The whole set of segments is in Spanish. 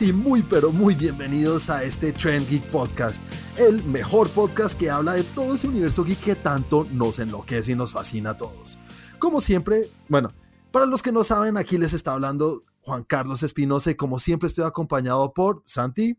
y muy pero muy bienvenidos a este Trend Geek Podcast, el mejor podcast que habla de todo ese universo geek que tanto nos enloquece y nos fascina a todos. Como siempre, bueno, para los que no saben, aquí les está hablando Juan Carlos Espinosa y como siempre estoy acompañado por Santi.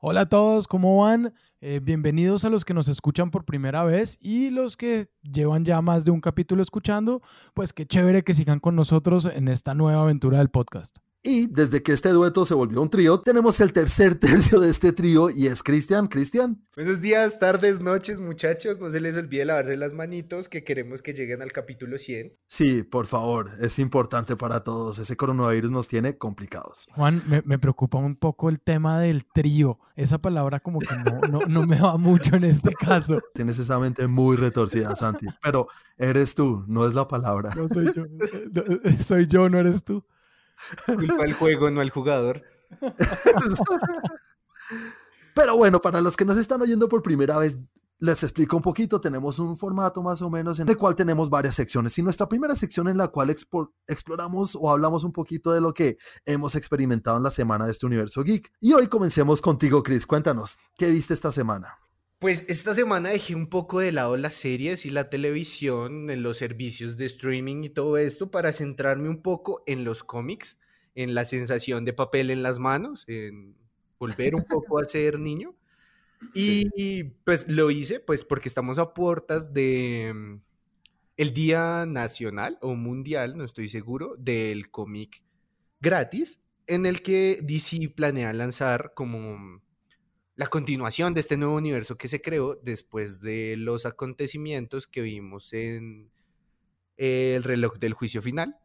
Hola a todos, ¿cómo van? Eh, bienvenidos a los que nos escuchan por primera vez y los que llevan ya más de un capítulo escuchando, pues qué chévere que sigan con nosotros en esta nueva aventura del podcast. Y desde que este dueto se volvió un trío, tenemos el tercer tercio de este trío y es Cristian. Cristian. Buenos días, tardes, noches, muchachos. No se les olvide lavarse las manitos que queremos que lleguen al capítulo 100. Sí, por favor, es importante para todos. Ese coronavirus nos tiene complicados. Juan, me, preocupa un poco el tema del trío. Esa palabra como que no, no me va mucho en este caso. Tienes esa mente muy retorcida, Santi. Pero eres tú, no es la palabra. No soy yo. Soy yo, no eres tú. Culpa el juego, no el jugador. Pero bueno, para los que nos están oyendo por primera vez, les explico un poquito. Tenemos un formato más o menos en el cual tenemos varias secciones. Y nuestra primera sección en la cual exploramos o hablamos un poquito de lo que hemos experimentado en la semana de este universo geek. Y hoy comencemos contigo, Chris. Cuéntanos, ¿qué viste esta semana? Pues esta semana dejé un poco de lado las series y la televisión, en los servicios de streaming y todo esto para centrarme un poco en los cómics, en la sensación de papel en las manos, en volver un poco a ser niño. Y, pues lo hice pues porque estamos a puertas de mm, el Día Nacional o Mundial, no estoy seguro, del cómic gratis, en el que DC planea lanzar como la continuación de este nuevo universo que se creó después de los acontecimientos que vimos en el reloj del juicio final.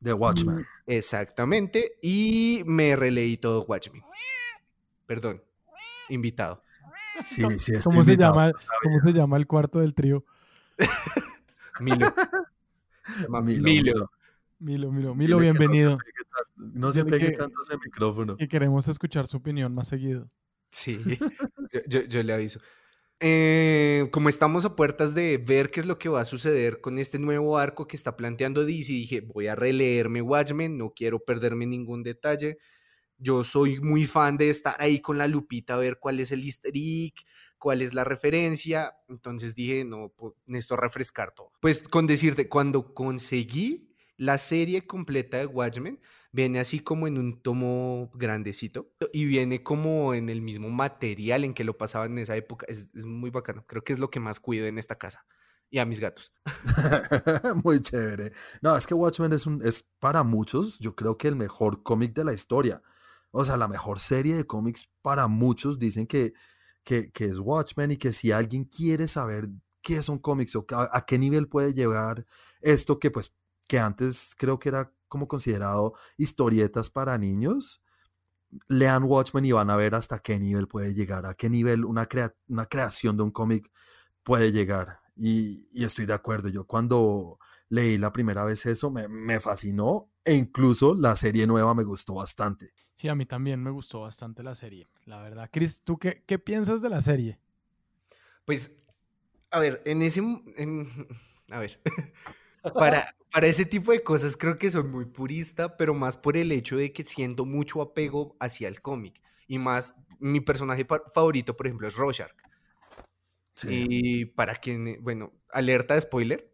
De Watchmen. Exactamente. Y me releí todo Watchmen. Perdón, invitado. Sí, sí, ¿Cómo, se llama, ¿Cómo se llama el cuarto del trío? Milo. Milo. Milo, Milo, Milo, bienvenido. No se pegue, tanto ese micrófono. Y queremos escuchar su opinión más seguido. Sí, yo, le aviso. Eh, como estamos a puertas de ver qué es lo que va a suceder con este nuevo arco que está planteando DC, dije, voy a releerme Watchmen, no quiero perderme ningún detalle. Yo soy muy fan de estar ahí con la lupita a ver cuál es el easter egg, cuál es la referencia. Entonces dije, no, pues, necesito refrescar todo. Pues con decirte, cuando conseguí la serie completa de Watchmen, viene así como en un tomo grandecito y viene como en el mismo material en que lo pasaban en esa época. Es, muy bacano. Creo que es lo que más cuido en esta casa y a mis gatos. muy chévere. No, es que Watchmen es, un, es para muchos, yo creo que el mejor cómic de la historia. O sea, la mejor serie de cómics para muchos dicen que, que, es Watchmen y que si alguien quiere saber qué son cómics o a, a qué nivel puede llegar esto que pues que antes creo que era como considerado historietas para niños, lean Watchmen y van a ver hasta qué nivel puede llegar, a qué nivel una, una creación de un cómic puede llegar. Y, estoy de acuerdo, yo cuando leí la primera vez eso me, fascinó e incluso la serie nueva me gustó bastante. Sí, a mí también me gustó bastante la serie, la verdad. Chris, ¿tú qué, qué piensas de la serie? Pues, a ver, en ese... a ver, para, para ese tipo de cosas creo que soy muy purista, pero más por el hecho de que siento mucho apego hacia el cómic. Y más, mi personaje favorito, por ejemplo, es Rorschach. Y para quien, bueno, alerta de spoiler,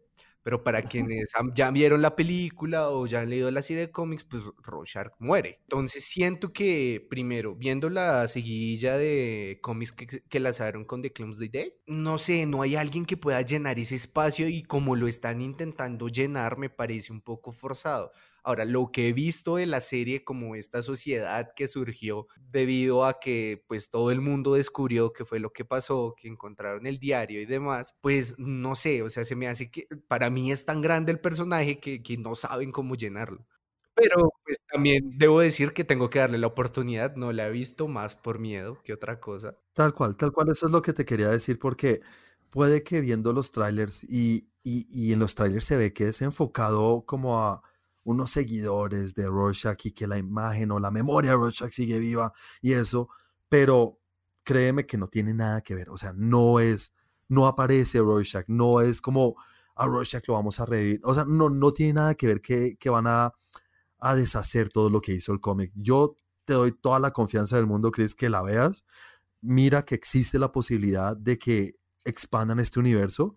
pero para quienes ya vieron la película o ya han leído la serie de cómics, pues Rorschach muere. Entonces siento que, primero, viendo la seguidilla de cómics que, que lanzaron con The Clumsday Day, no sé, no hay alguien que pueda llenar ese espacio y como lo están intentando llenar, me parece un poco forzado. Ahora, lo que he visto de la serie como esta sociedad que surgió debido a que pues todo el mundo descubrió qué fue lo que pasó, que encontraron el diario y demás, pues no sé, o sea, se me hace que para mí es tan grande el personaje que, que no saben cómo llenarlo. Pero pues también debo decir que tengo que darle la oportunidad, no la he visto más por miedo que otra cosa. Tal cual, tal cual, eso es lo que te quería decir porque puede que viendo los trailers y, y, y en los trailers se ve que es enfocado como a unos seguidores de Rorschach y que la imagen o la memoria de Rorschach sigue viva y eso, pero créeme que no tiene nada que ver, o sea, no es, no aparece Rorschach, no es como a Rorschach lo vamos a revivir, o sea, no, no tiene nada que ver que, que van a, a deshacer todo lo que hizo el cómic. Yo te doy toda la confianza del mundo, Chris, que la veas. Mira que existe la posibilidad de que expandan este universo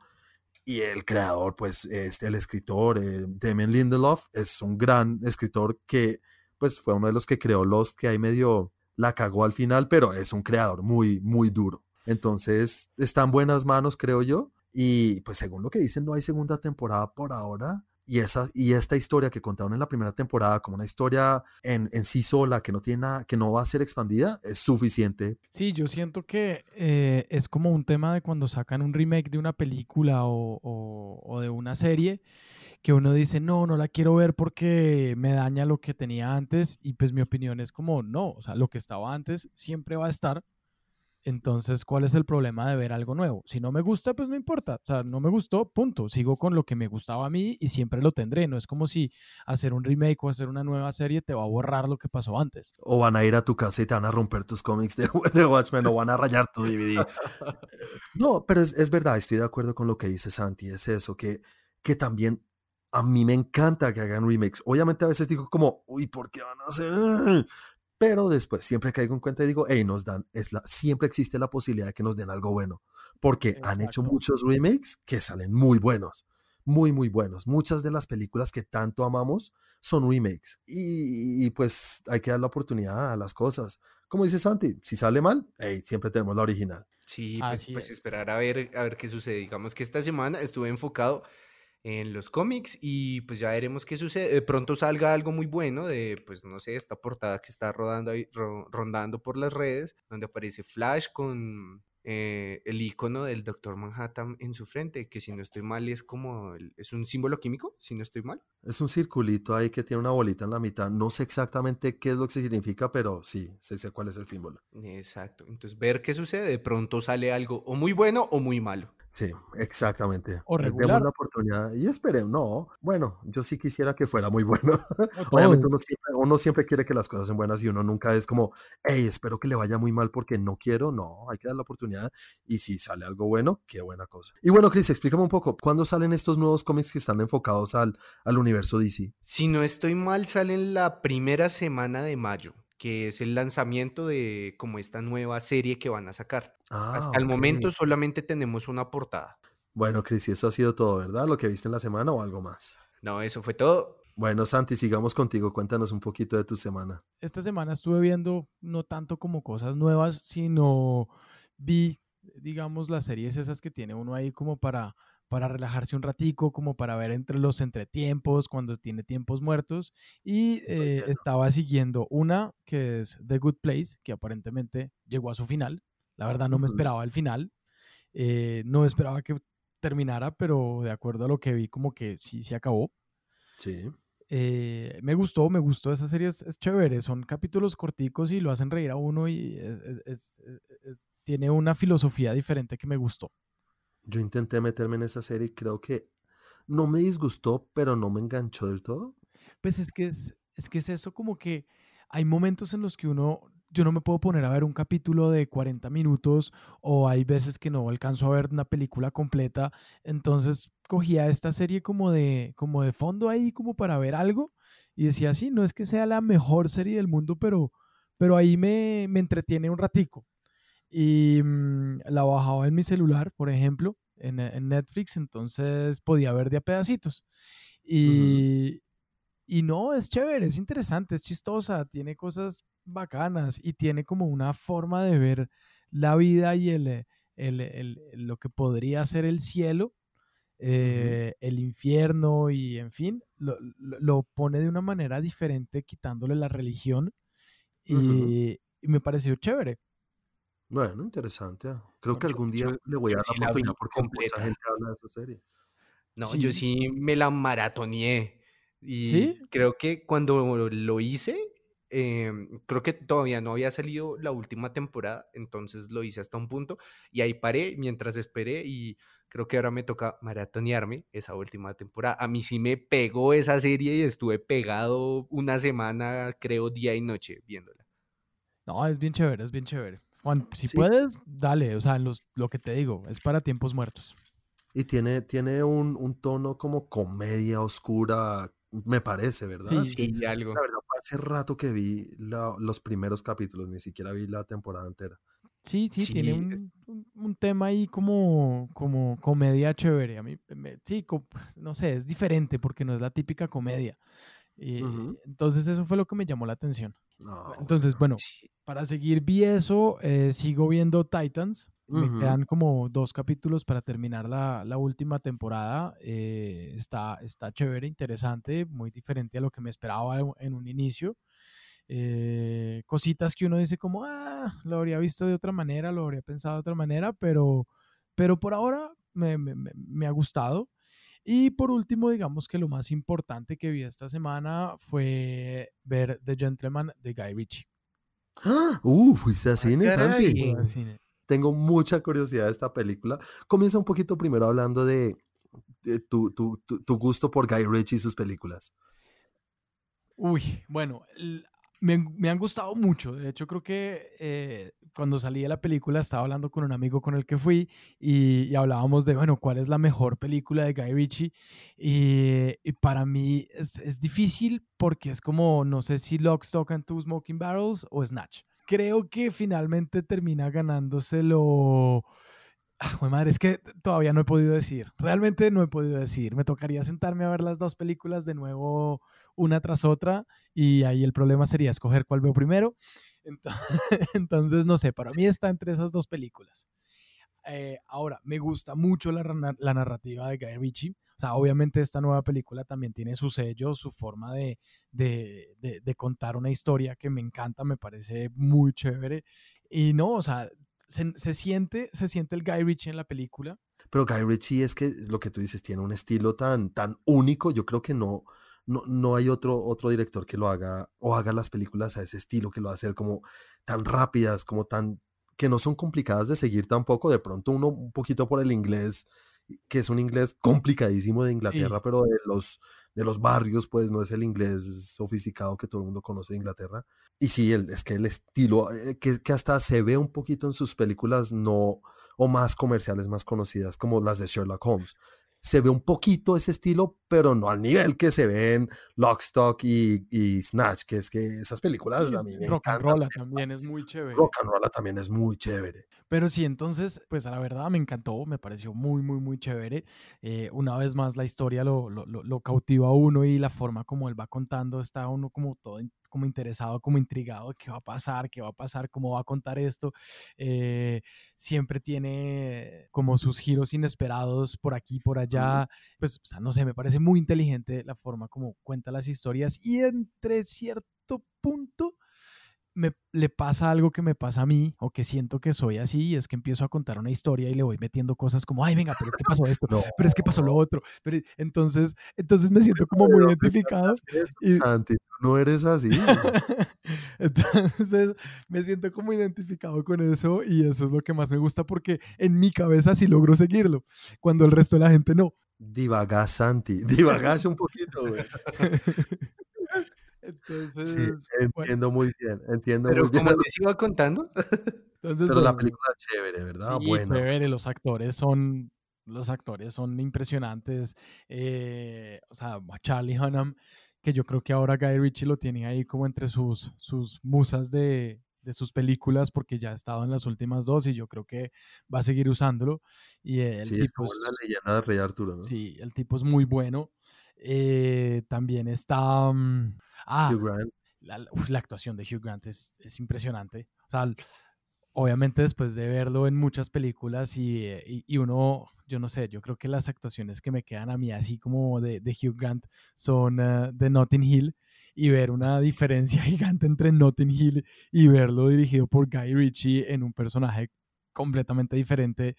y el creador, pues, es el escritor, eh, Lindelof, es un gran escritor que, pues, fue uno de los que creó Lost, que ahí medio la cagó al final, pero es un creador muy, muy duro. Entonces, está en buenas manos, creo yo. Y pues según lo que dicen, no hay segunda temporada por ahora. Y, esa, y esta historia que contaron en la primera temporada como una historia en, en sí sola, que no, tiene nada, que no va a ser expandida, es suficiente. Sí, yo siento que eh, es como un tema de cuando sacan un remake de una película o, o, o de una serie que uno dice, no, no la quiero ver porque me daña lo que tenía antes y pues mi opinión es como, no, o sea, lo que estaba antes siempre va a estar. Entonces, ¿cuál es el problema de ver algo nuevo? Si no me gusta, pues no importa. O sea, no me gustó, punto. Sigo con lo que me gustaba a mí y siempre lo tendré. No es como si hacer un remake o hacer una nueva serie te va a borrar lo que pasó antes. O van a ir a tu casa y te van a romper tus cómics de, de Watchmen o van a rayar tu DVD. no, pero es, es, verdad, estoy de acuerdo con lo que dice Santi. Es eso, que, que también a mí me encanta que hagan remakes. Obviamente a veces digo como, uy, ¿por qué van a hacer? Pero después siempre caigo en cuenta y digo, hey, nos dan, es la, siempre existe la posibilidad de que nos den algo bueno. Porque Exacto. han hecho muchos remakes que salen muy buenos. Muy, muy buenos. Muchas de las películas que tanto amamos son remakes. Y, y pues hay que dar la oportunidad a las cosas. Como dice Santi, si sale mal, hey, siempre tenemos la original. Sí, pues, pues esperar a ver, a ver qué sucede. Digamos que esta semana estuve enfocado en los cómics y pues ya veremos qué sucede. De pronto salga algo muy bueno de, pues no sé, esta portada que está rodando ahí, ro, rondando por las redes, donde aparece Flash con eh, el icono del Doctor Manhattan en su frente, que si no estoy mal es como, el, es un símbolo químico, si no estoy mal. Es un circulito ahí que tiene una bolita en la mitad. No sé exactamente qué es lo que significa, pero sí, sé, sé cuál es el símbolo. Exacto. Entonces, ver qué sucede. De pronto sale algo o muy bueno o muy malo. Sí, exactamente. O. Demos la oportunidad y esperemos. No, bueno, yo sí quisiera que fuera muy bueno. Obviamente uno siempre, uno siempre, quiere que las cosas sean buenas y uno nunca es como, hey, espero que le vaya muy mal porque no quiero. No, hay que dar la oportunidad y si sale algo bueno, qué buena cosa. Y bueno, Chris, explícame un poco, ¿cuándo salen estos nuevos cómics que están enfocados al, al universo DC? Si no estoy mal, salen la primera semana de mayo que es el lanzamiento de como esta nueva serie que van a sacar. Ah, Hasta okay. el momento solamente tenemos una portada. Bueno, Cris, y eso ha sido todo, ¿verdad? ¿Lo que viste en la semana o algo más? No, eso fue todo. Bueno, Santi, sigamos contigo. Cuéntanos un poquito de tu semana. Esta semana estuve viendo no tanto como cosas nuevas, sino vi, digamos, las series esas que tiene uno ahí como para para relajarse un ratico, como para ver entre los entretiempos, cuando tiene tiempos muertos. Y eh, estaba siguiendo una que es The Good Place, que aparentemente llegó a su final. La verdad no me esperaba el final. Eh, no esperaba que terminara, pero de acuerdo a lo que vi, como que sí se acabó. Sí. Eh, me gustó, me gustó esa serie, es, es, chévere, son capítulos corticos y lo hacen reír a uno y es, tiene una filosofía diferente que me gustó. Yo intenté meterme en esa serie creo que no me disgustó, pero no me enganchó del todo. Pues es que es, es que es eso como que hay momentos en los que uno, yo no me puedo poner a ver un capítulo de 40 minutos o hay veces que no alcanzo a ver una película completa, entonces cogía esta serie como de, como de fondo ahí, como para ver algo y decía, sí, no es que sea la mejor serie del mundo, pero, pero ahí me, me entretiene un ratico y mmm, la bajaba en mi celular, por ejemplo, en, en, Netflix, entonces podía ver de a pedacitos. Y, uh -huh. y no, es chévere, es interesante, es chistosa, tiene cosas bacanas y tiene como una forma de ver la vida y el, el, el, lo que podría ser el cielo, eh, uh -huh. el infierno y en fin, lo, lo, pone de una manera diferente quitándole la religión y, uh -huh. y me pareció chévere. Bueno, interesante. Creo no, que algún día yo, le voy a dar sí la oportunidad porque completa. mucha gente habla de esa serie. No, sí. yo sí me la maratoneé. Y ¿Sí? creo que cuando lo hice, eh, creo que todavía no había salido la última temporada, entonces lo hice hasta un punto y ahí paré mientras esperé y creo que ahora me toca maratonearme esa última temporada. A mí sí me pegó esa serie y estuve pegado una semana, creo, día y noche viéndola. No, es bien chévere, es bien chévere. Juan, si sí. puedes, dale, o sea, los, lo que te digo, es para tiempos muertos. Y tiene, tiene un, un, tono como comedia oscura me parece, ¿verdad? Sí, sí algo. La verdad, hace rato que vi los primeros capítulos, ni siquiera vi la temporada entera. Sí, sí, tiene un, un, tema ahí como, como comedia chévere. A mí, sí, no sé, es diferente porque no es la típica comedia. Y, Entonces eso fue lo que me llamó la atención. Entonces, bueno, para seguir vi eso, eh, sigo viendo Titans. Me quedan como dos capítulos para terminar la, la última temporada. Eh, está, está chévere, interesante, muy diferente a lo que me esperaba en un inicio. Eh, cositas que uno dice como, ah, lo habría visto de otra manera, lo habría pensado de otra manera, pero, pero por ahora me, me, me ha gustado. Y por último, digamos que lo más importante que vi esta semana fue ver The Gentleman de Guy Ritchie. ¡Ah! ¡Uh! ¿Fuiste a cine, Tengo mucha curiosidad de esta película. Comienza un poquito primero hablando de, tu, tu, tu, gusto por Guy Ritchie y sus películas. Uy, bueno, me, han gustado mucho. De hecho, creo que eh, cuando salí de la película estaba hablando con un amigo con el que fui y, hablábamos de, bueno, ¿cuál es la mejor película de Guy Ritchie? Y, para mí es, difícil porque es como, no sé si Lock, Stock and Two Smoking Barrels o Snatch. Creo que finalmente termina ganándoselo... Ah, madre, es que todavía no he podido decir. Realmente no he podido decir. Me tocaría sentarme a ver las dos películas de nuevo una tras otra y ahí el problema sería escoger cuál veo primero. Entonces, no sé, para mí está entre esas dos películas. Eh, ahora, me gusta mucho la, narrativa de Guy Ritchie. O sea, obviamente esta nueva película también tiene su sello, su forma de, contar una historia que me encanta, me parece muy chévere. Y no, o sea, se, se, siente, se siente el Guy Ritchie en la película. Pero Guy Ritchie es que lo que tú dices tiene un estilo tan, tan único, yo creo que no, no, no hay otro, otro director que lo haga o haga las películas a ese estilo, que lo hace como tan rápidas, como tan, que no son complicadas de seguir tampoco. De pronto uno un poquito por el inglés, que es un inglés complicadísimo de Inglaterra, pero de los, de los barrios, pues no es el inglés sofisticado que todo el mundo conoce de Inglaterra. Y sí, el, es que el estilo, eh, que, que hasta se ve un poquito en sus películas no o más comerciales, más conocidas, como las de Sherlock Holmes se ve un poquito ese estilo, pero no al nivel que se ve en Lockstock y, y Snatch, que es que esas películas a mí me Rock and Roll también es muy chévere. Rock and Roll también es muy chévere. Pero sí, entonces, pues a la verdad me encantó, me pareció muy, muy, muy chévere. Eh, una vez más la historia lo, lo, lo, cautiva a uno y la forma como él va contando está uno como todo como interesado, como intrigado, qué va a pasar, qué va a pasar, cómo va a contar esto. Eh, siempre tiene como sus giros inesperados por aquí, por allá. Pues, o sea, no sé, me parece muy inteligente la forma como cuenta las historias y entre cierto punto me, le pasa algo que me pasa a mí o que siento que soy así y es que empiezo a contar una historia y le voy metiendo cosas como, ay, venga, pero es que pasó esto, pero es que pasó lo otro. Pero, entonces, entonces me siento como muy identificado. y... Santi, no eres así. entonces me siento como identificado con eso y eso es lo que más me gusta porque en mi cabeza sí logro seguirlo, cuando el resto de la gente no. Divagas, Santi, divagas un poquito, güey. Entonces, sí, entiendo muy bien, entiendo Pero muy bien. como les iba contando. Entonces, Pero la película es chévere, ¿verdad? Sí, Buena. chévere, los actores son los actores son impresionantes. Eh, o sea, Charlie Hunnam, que yo creo que ahora Guy Ritchie lo tiene ahí como entre sus, sus musas de, de sus películas porque ya ha estado en las últimas dos y yo creo que va a seguir usándolo. Y el sí, tipo es la leyenda de Rey Arturo, ¿no? Sí, el tipo es muy bueno. Eh, también está... Mm, ah, Hugh Grant. La, la, actuación de Hugh Grant es, es, impresionante. O sea, obviamente después de verlo en muchas películas y, y, y, uno, yo no sé, yo creo que las actuaciones que me quedan a mí así como de, de Hugh Grant son uh, de Notting Hill y ver una diferencia gigante entre Notting Hill y verlo dirigido por Guy Ritchie en un personaje completamente diferente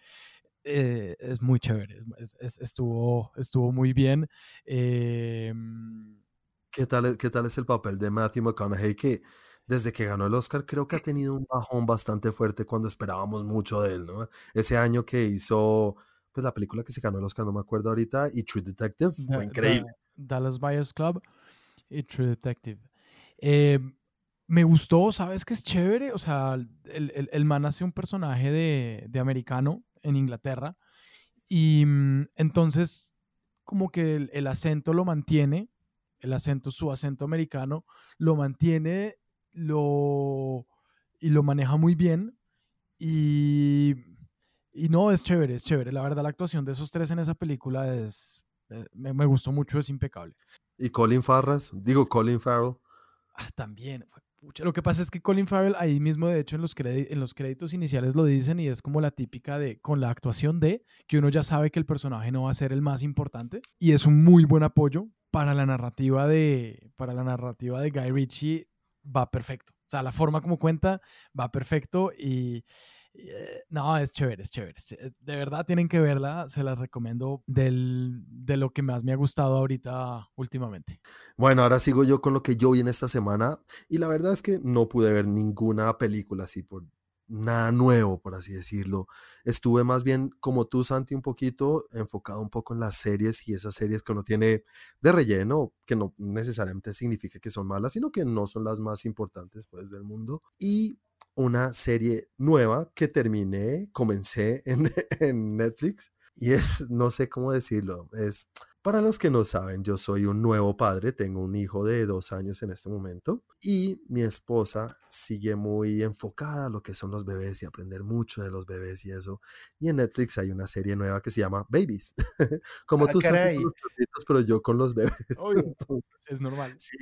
eh, es muy chévere, estuvo, estuvo muy bien. Em, ¿Qué, tal, ¿Qué tal es el papel de Matthew McConaughey que desde que ganó el Oscar creo que ha tenido un bajón bastante fuerte cuando esperábamos mucho de él, ¿no? Ese año que hizo pues la película que se ganó el Oscar, no me acuerdo ahorita, y True Detective, fue increíble. Dallas Buyers Club y True Detective. Em, me gustó, ¿sabes qué es chévere? O sea, el, el, el man hace un personaje de, de americano en Inglaterra. Y mm, entonces, como que el, acento lo mantiene, el acento, su acento americano, lo mantiene lo, y lo maneja muy bien. Y, y no, es chévere, es chévere. La verdad, la actuación de esos tres en esa película es, eh, me, me gustó mucho, es impecable. Y Colin Farras, digo Colin Farrell. Ah, también. Pucha, Lo que pasa es que Colin Farrell ahí mismo, de hecho, en los, en los créditos iniciales lo dicen y es como la típica de, con la actuación de, que uno ya sabe que el personaje no va a ser el más importante y es un muy buen apoyo para la narrativa de, para la narrativa de Guy Ritchie, va perfecto. O sea, la forma como cuenta va perfecto y, eh, no, es chévere, es chévere. eh, De verdad tienen que verla, se las recomiendo del, de lo que más me ha gustado ahorita últimamente. Bueno, ahora sigo yo con lo que yo vi en esta semana y la verdad es que no pude ver ninguna película así por nada nuevo, por así decirlo. Estuve más bien como tú, Santi, un poquito enfocado un poco en las series y esas series que uno tiene de relleno, que no necesariamente significa que son malas, sino que no son las más importantes pues del mundo. Y una serie nueva que terminé, comencé en, en Netflix y es, no sé cómo decirlo, es para los que no saben, yo soy un nuevo padre, tengo un hijo de dos años en este momento y mi esposa sigue muy enfocada a lo que son los bebés y aprender mucho de los bebés y eso. Y en Netflix hay una serie nueva que se llama Babies. Como Ah, tú sabes caray. con los perritos, pero yo con los bebés. Obvio. Entonces, Es normal. Sí,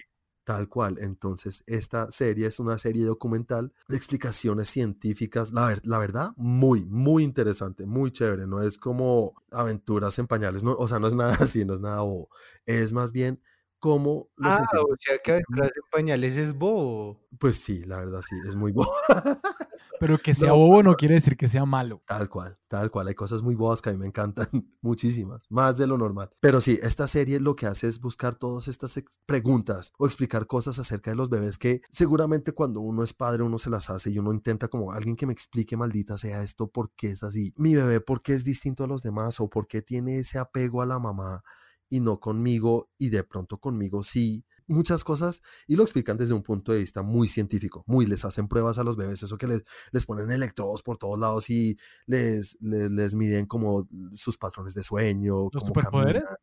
tal cual. Entonces, esta serie es una serie documental de explicaciones científicas, la, ver- la verdad, muy, muy interesante, muy chévere. No es como aventuras en pañales, no, o sea, no es nada así, no es nada bobo. Es más bien como los Ah, científicos, o sea que aventuras en pañales es bobo. pues sí, la verdad sí, es muy bobo. Pero que sea No, bobo no quiere decir que sea malo. Tal cual, tal cual. Hay cosas muy bobas que a mí me encantan, muchísimas, más de lo normal. Pero sí, esta serie lo que hace es buscar todas estas preguntas o explicar cosas acerca de los bebés que seguramente cuando uno es padre uno se las hace y uno intenta como alguien que me explique, maldita sea esto, por qué es así. Mi bebé, ¿por qué es distinto a los demás? ¿O por qué tiene ese apego a la mamá y no conmigo y de pronto conmigo sí? Muchas cosas y lo explican desde un punto de vista muy científico, muy les hacen pruebas a los bebés, eso que les, les ponen electrodos por todos lados y les, les, les miden como sus patrones de sueño, ¿Los superpoderes? caminan.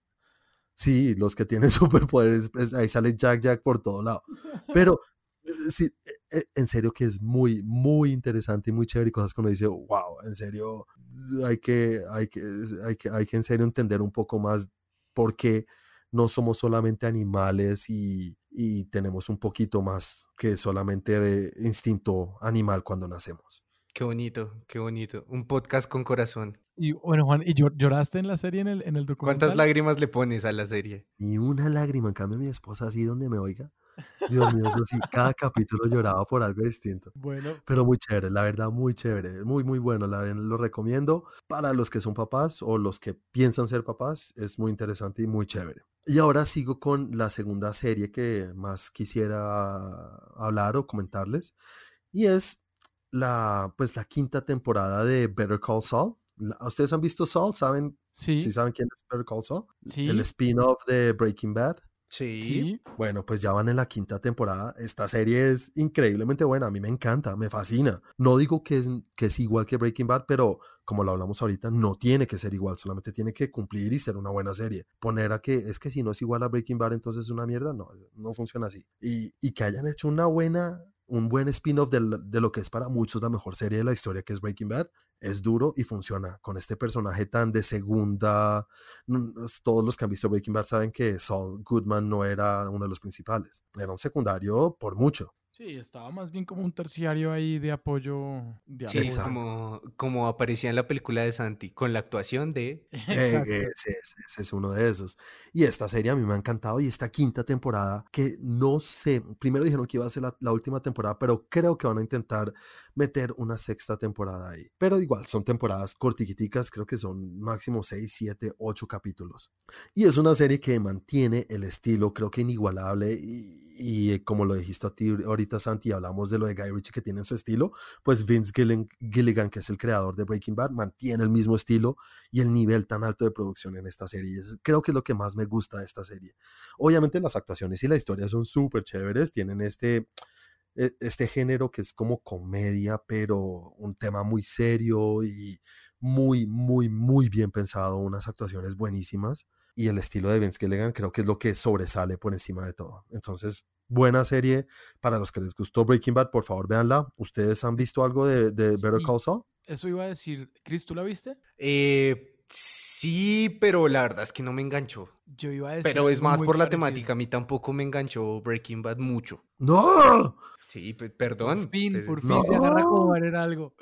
Sí, los que tienen superpoderes, pues, ahí sale Jack Jack por todo lado. Pero eh, sí, eh, eh, en serio que es muy, muy interesante y muy chévere y cosas que uno dice, wow, en serio, hay que, hay que, hay que, hay que en serio entender un poco más por qué no somos solamente animales y, y tenemos un poquito más que solamente instinto animal cuando nacemos. Qué bonito, qué bonito. Un podcast con corazón. Y bueno, Juan, ¿y llor- lloraste en la serie, en el, en el documental? ¿Cuántas lágrimas le pones a la serie? Ni una lágrima, en cambio mi esposa así donde me oiga. Dios mío, eso sí, cada capítulo lloraba por algo distinto. Bueno, Pero muy chévere, la verdad, muy chévere, muy, muy bueno. La, lo recomiendo para los que son papás o los que piensan ser papás. Es muy interesante y muy chévere. Y ahora sigo con la segunda serie que más quisiera hablar o comentarles. Y es la, pues, la quinta temporada de Better Call Saul. ¿Ustedes han visto Saul? ¿Saben? sí, ¿Sí saben quién es Better Call Saul? sí, El spin-off de Breaking Bad. Sí. Bueno, pues ya van en la quinta temporada. Esta serie es increíblemente buena. A mí me encanta, me fascina. No digo que es, que es igual que Breaking Bad, pero como lo hablamos ahorita, no tiene que ser igual. Solamente tiene que cumplir y ser una buena serie. Poner a que es que si no es igual a Breaking Bad, entonces es una mierda. No, no funciona así. Y, y que hayan hecho una buena, un buen spin-off de, lo que es para muchos la mejor serie de la historia, que es Breaking Bad, es duro y funciona. Con este personaje tan de segunda, todos los que han visto Breaking Bad saben que Saul Goodman no era uno de los principales, era un secundario por mucho. Sí, estaba más bien como un terciario ahí de apoyo. De Sí, apoyo. Como, como aparecía en la película de Santi, con la actuación de... Eh, Exacto. ese, es- ese es uno de esos. Y esta serie a mí me ha encantado y esta quinta temporada que no sé, primero dijeron que iba a ser la, la última temporada, pero creo que van a intentar meter una sexta temporada ahí. Pero igual, son temporadas cortiquiticas, creo que son máximo 6, 7, 8 capítulos. Y es una serie que mantiene el estilo, creo que inigualable y... y eh, como lo dijiste a ti ahorita, Santi, hablamos de lo de Guy Ritchie que tiene su estilo, pues Vince Gilligan, que es el creador de Breaking Bad, mantiene el mismo estilo y el nivel tan alto de producción en esta serie. Creo que es lo que más me gusta de esta serie. Obviamente las actuaciones y la historia son súper chéveres, tienen este, e- este género que es como comedia, pero un tema muy serio y muy, muy, muy bien pensado, unas actuaciones buenísimas. Y el estilo de Vince Gilligan creo que es lo que sobresale por encima de todo. Entonces, buena serie. Para los que les gustó Breaking Bad, por favor, véanla. ¿Ustedes han visto algo de, de Better Sí. Call Saul? Eso iba a decir, Chris, ¿tú la viste? Eh, sí, pero la verdad es que no me enganchó. Yo iba a decir Pero es más por la parecido. temática. A mí tampoco me enganchó Breaking Bad mucho. ¡No! Sí, pe- perdón. Por fin, pero- por fin se agarra No. como en algo.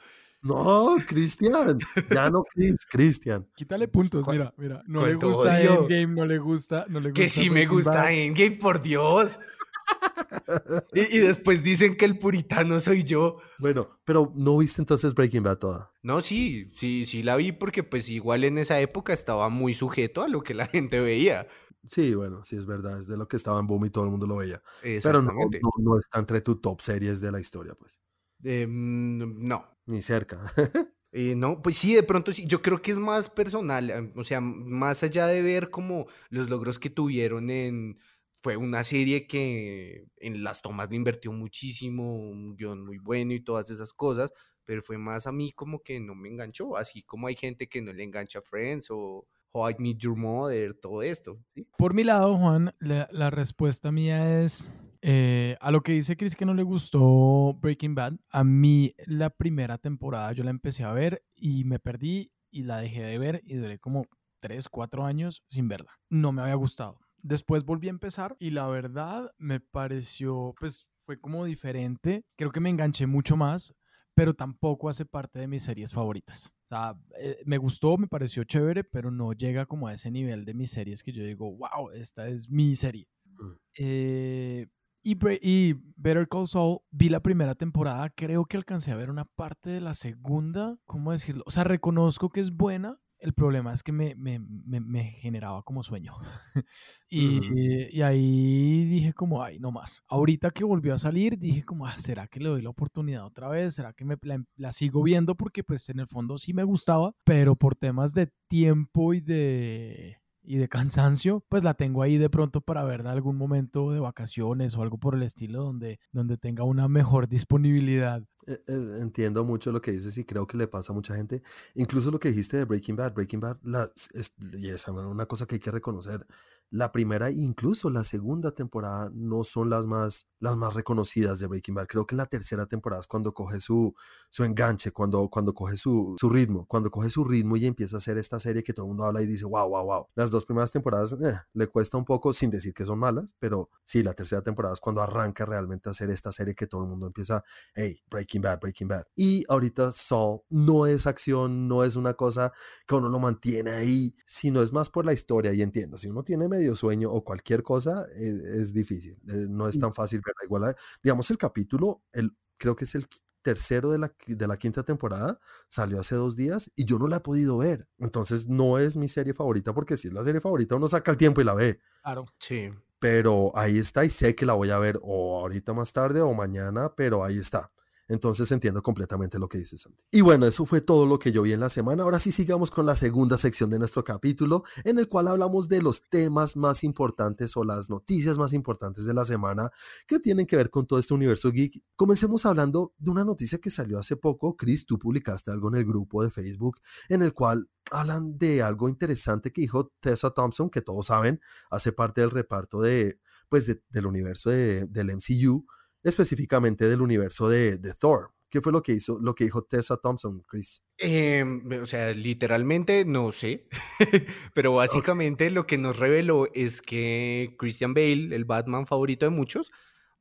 No, Cristian. Ya no, Chris, Cristian. Quítale puntos, mira, mira. No le gusta odio. Endgame, no le gusta, no le gusta. Que sí me gusta Bad. Endgame, por Dios. y, y después dicen que el puritano soy yo. Bueno, pero ¿no viste entonces Breaking Bad toda? No, sí, sí, sí la vi porque pues igual en esa época estaba muy sujeto a lo que la gente veía. Sí, bueno, sí es verdad, es de lo que estaba en boom y todo el mundo lo veía. Pero no, Exactamente. no, no está entre tu top series de la historia, pues. Eh, mm, no. Ni cerca. Eh, no, pues sí, de pronto sí, yo creo que es más personal, eh, o sea, más allá de ver como los logros que tuvieron en, fue una serie que en las tomas le invirtió muchísimo, un guion muy bueno y todas esas cosas, pero fue más a mí como que no me enganchó, así como hay gente que no le engancha Friends o How I Met Your Mother, todo esto, ¿sí? Por mi lado, Juan, la, la respuesta mía es eh, a lo que dice Chris que no le gustó Breaking Bad. A mí la primera temporada yo la empecé a ver y me perdí y la dejé de ver y duré como 3, 4 años sin verla. No me había gustado. Después volví a empezar y la verdad me pareció, pues fue como diferente. Creo que me enganché mucho más, pero tampoco hace parte de mis series favoritas. O sea, eh, me gustó, me pareció chévere, pero no llega como a ese nivel de mis series que yo digo, wow, esta es mi serie. Mm. Eh, y, y Better Call Saul, vi la primera temporada, creo que alcancé a ver una parte de la segunda, ¿cómo decirlo? O sea, reconozco que es buena, el problema es que me, me- me- me generaba como sueño. y, y ahí dije como, ay, no más. Ahorita que volvió a salir, dije como, ah, ¿será que le doy la oportunidad otra vez? ¿Será que me, la, la sigo viendo? Porque pues en el fondo sí me gustaba, pero por temas de tiempo y de y de cansancio, pues la tengo ahí de pronto para ver en algún momento de vacaciones o algo por el estilo donde, donde tenga una mejor disponibilidad. Eh, eh, Entiendo mucho lo que dices y creo que le pasa a mucha gente. Incluso lo que dijiste de Breaking Bad. Breaking Bad, la, es, es una cosa que hay que reconocer. La primera e incluso la segunda temporada no son las más, las más reconocidas de Breaking Bad. Creo que en la tercera temporada es cuando coge su, su enganche, cuando, cuando coge su, su ritmo, cuando coge su ritmo y empieza a hacer esta serie que todo el mundo habla y dice, wow, wow, wow. Las dos primeras temporadas eh, le cuesta un poco, sin decir que son malas, pero sí, la tercera temporada es cuando arranca realmente a hacer esta serie que todo el mundo empieza, hey, Breaking Bad, Breaking Bad. Y ahorita Saul no es acción, no es una cosa que uno lo mantiene ahí, sino es más por la historia y entiendo, si uno tiene medio sueño o cualquier cosa, es, es difícil, eh, no es tan fácil verla. Igual, digamos, el capítulo, el, creo que es el tercero de la, de la quinta temporada, salió hace dos días y yo no la he podido ver. Entonces no es mi serie favorita porque si es la serie favorita uno saca el tiempo y la ve. Claro. Sí. Pero ahí está y sé que la voy a ver o ahorita más tarde o mañana, pero ahí está. Entonces entiendo completamente lo que dices, Santi. Y bueno, eso fue todo lo que yo vi en la semana. Ahora sí sigamos con la segunda sección de nuestro capítulo, en el cual hablamos de los temas más importantes o las noticias más importantes de la semana que tienen que ver con todo este universo geek. Comencemos hablando de una noticia que salió hace poco. Chris, tú publicaste algo en el grupo de Facebook en el cual hablan de algo interesante que dijo Tessa Thompson, que todos saben, hace parte del reparto de, pues, de- del universo de- del MCU, específicamente del universo de, de Thor. ¿Qué fue lo que hizo, lo que dijo Tessa Thompson, Chris? Em, o sea, literalmente no sé, pero básicamente lo que nos reveló es que Christian Bale, el Batman favorito de muchos,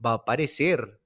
va a aparecer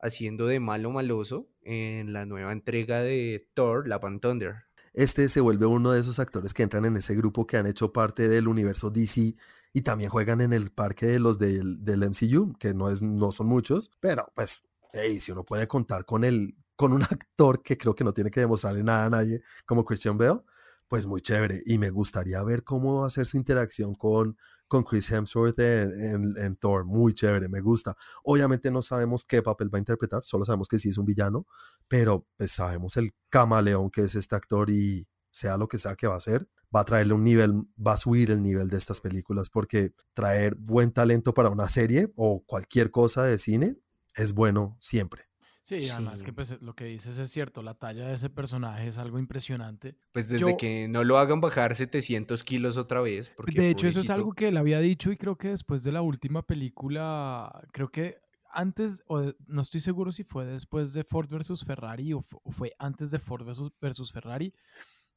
haciendo de malo maloso en la nueva entrega de Thor, and Thunder. Este se vuelve uno de esos actores que entran en ese grupo que han hecho parte del universo DC y también juegan en el parque de los del, del MCU, que no, es, no son muchos, pero pues, hey, si uno puede contar con el, con un actor que creo que no tiene que demostrarle nada a nadie, como Christian Bale, pues muy chévere. Y me gustaría ver cómo va a hacer su interacción con, con Chris Hemsworth en Thor. Muy chévere, me gusta. Obviamente no sabemos qué papel va a interpretar, solo sabemos que sí es un villano, pero pues sabemos el camaleón que es este actor y sea lo que sea que va a hacer, va a traerle un nivel, va a subir el nivel de estas películas porque traer buen talento para una serie o cualquier cosa de cine es bueno siempre. Sí, además que pues lo que dices es cierto, la talla de ese personaje es algo impresionante. Pues desde que no lo hagan bajar 700 kilos otra vez. Porque, de hecho, eso es algo que él había dicho y creo que después de la última película, creo que antes, o no estoy seguro si fue después de Ford versus Ferrari o, fue antes de Ford versus, Ferrari,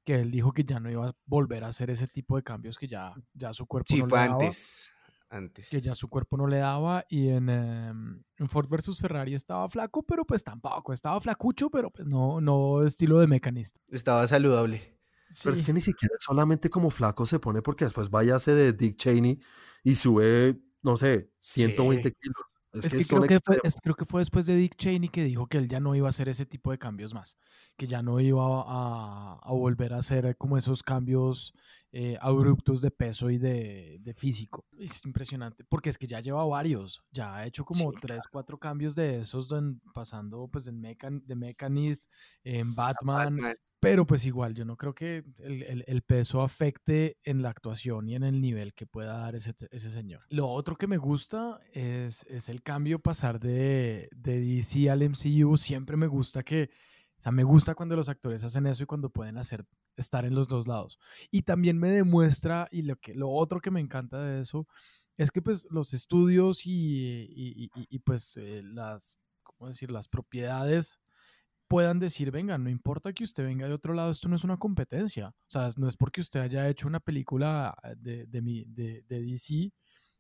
que él dijo que ya no iba a volver a hacer ese tipo de cambios que ya, ya su cuerpo sí, no fue antes antes. Que ya su cuerpo no le daba y en, em, en, Ford versus Ferrari estaba flaco, pero pues tampoco, estaba flacucho, pero pues no, no estilo de mecanista. Estaba saludable. Pero es que ni siquiera solamente como flaco se pone porque después váyase de Dick Cheney y sube, no sé, 120 kilos. Es, que, creo, que fue, creo, que fue, después de Dick Cheney que dijo que él ya no iba a hacer ese tipo de cambios más, que ya no iba a, a volver a hacer como esos cambios eh, abruptos de peso y de, de, físico. Es impresionante, porque es que ya lleva varios, ya ha hecho como tres, cuatro cambios de esos, pasando pues en Mecan, de Mechanist, en Batman, pero pues igual, yo no creo que el, el, peso afecte en la actuación y en el nivel que pueda dar ese, ese señor. Lo otro que me gusta es, es el cambio pasar de, de, DC al MCU. Siempre me gusta que, o sea, me gusta cuando los actores hacen eso y cuando pueden hacer, estar en los dos lados. Y también me demuestra, y lo, que, lo otro que me encanta de eso, es que pues los estudios y, y, y, pues eh, las, ¿cómo decir? Las propiedades puedan decir, venga, no importa que usted venga de otro lado, esto no es una competencia. O sea, no es porque usted haya hecho una película ah, de, de, de, de DC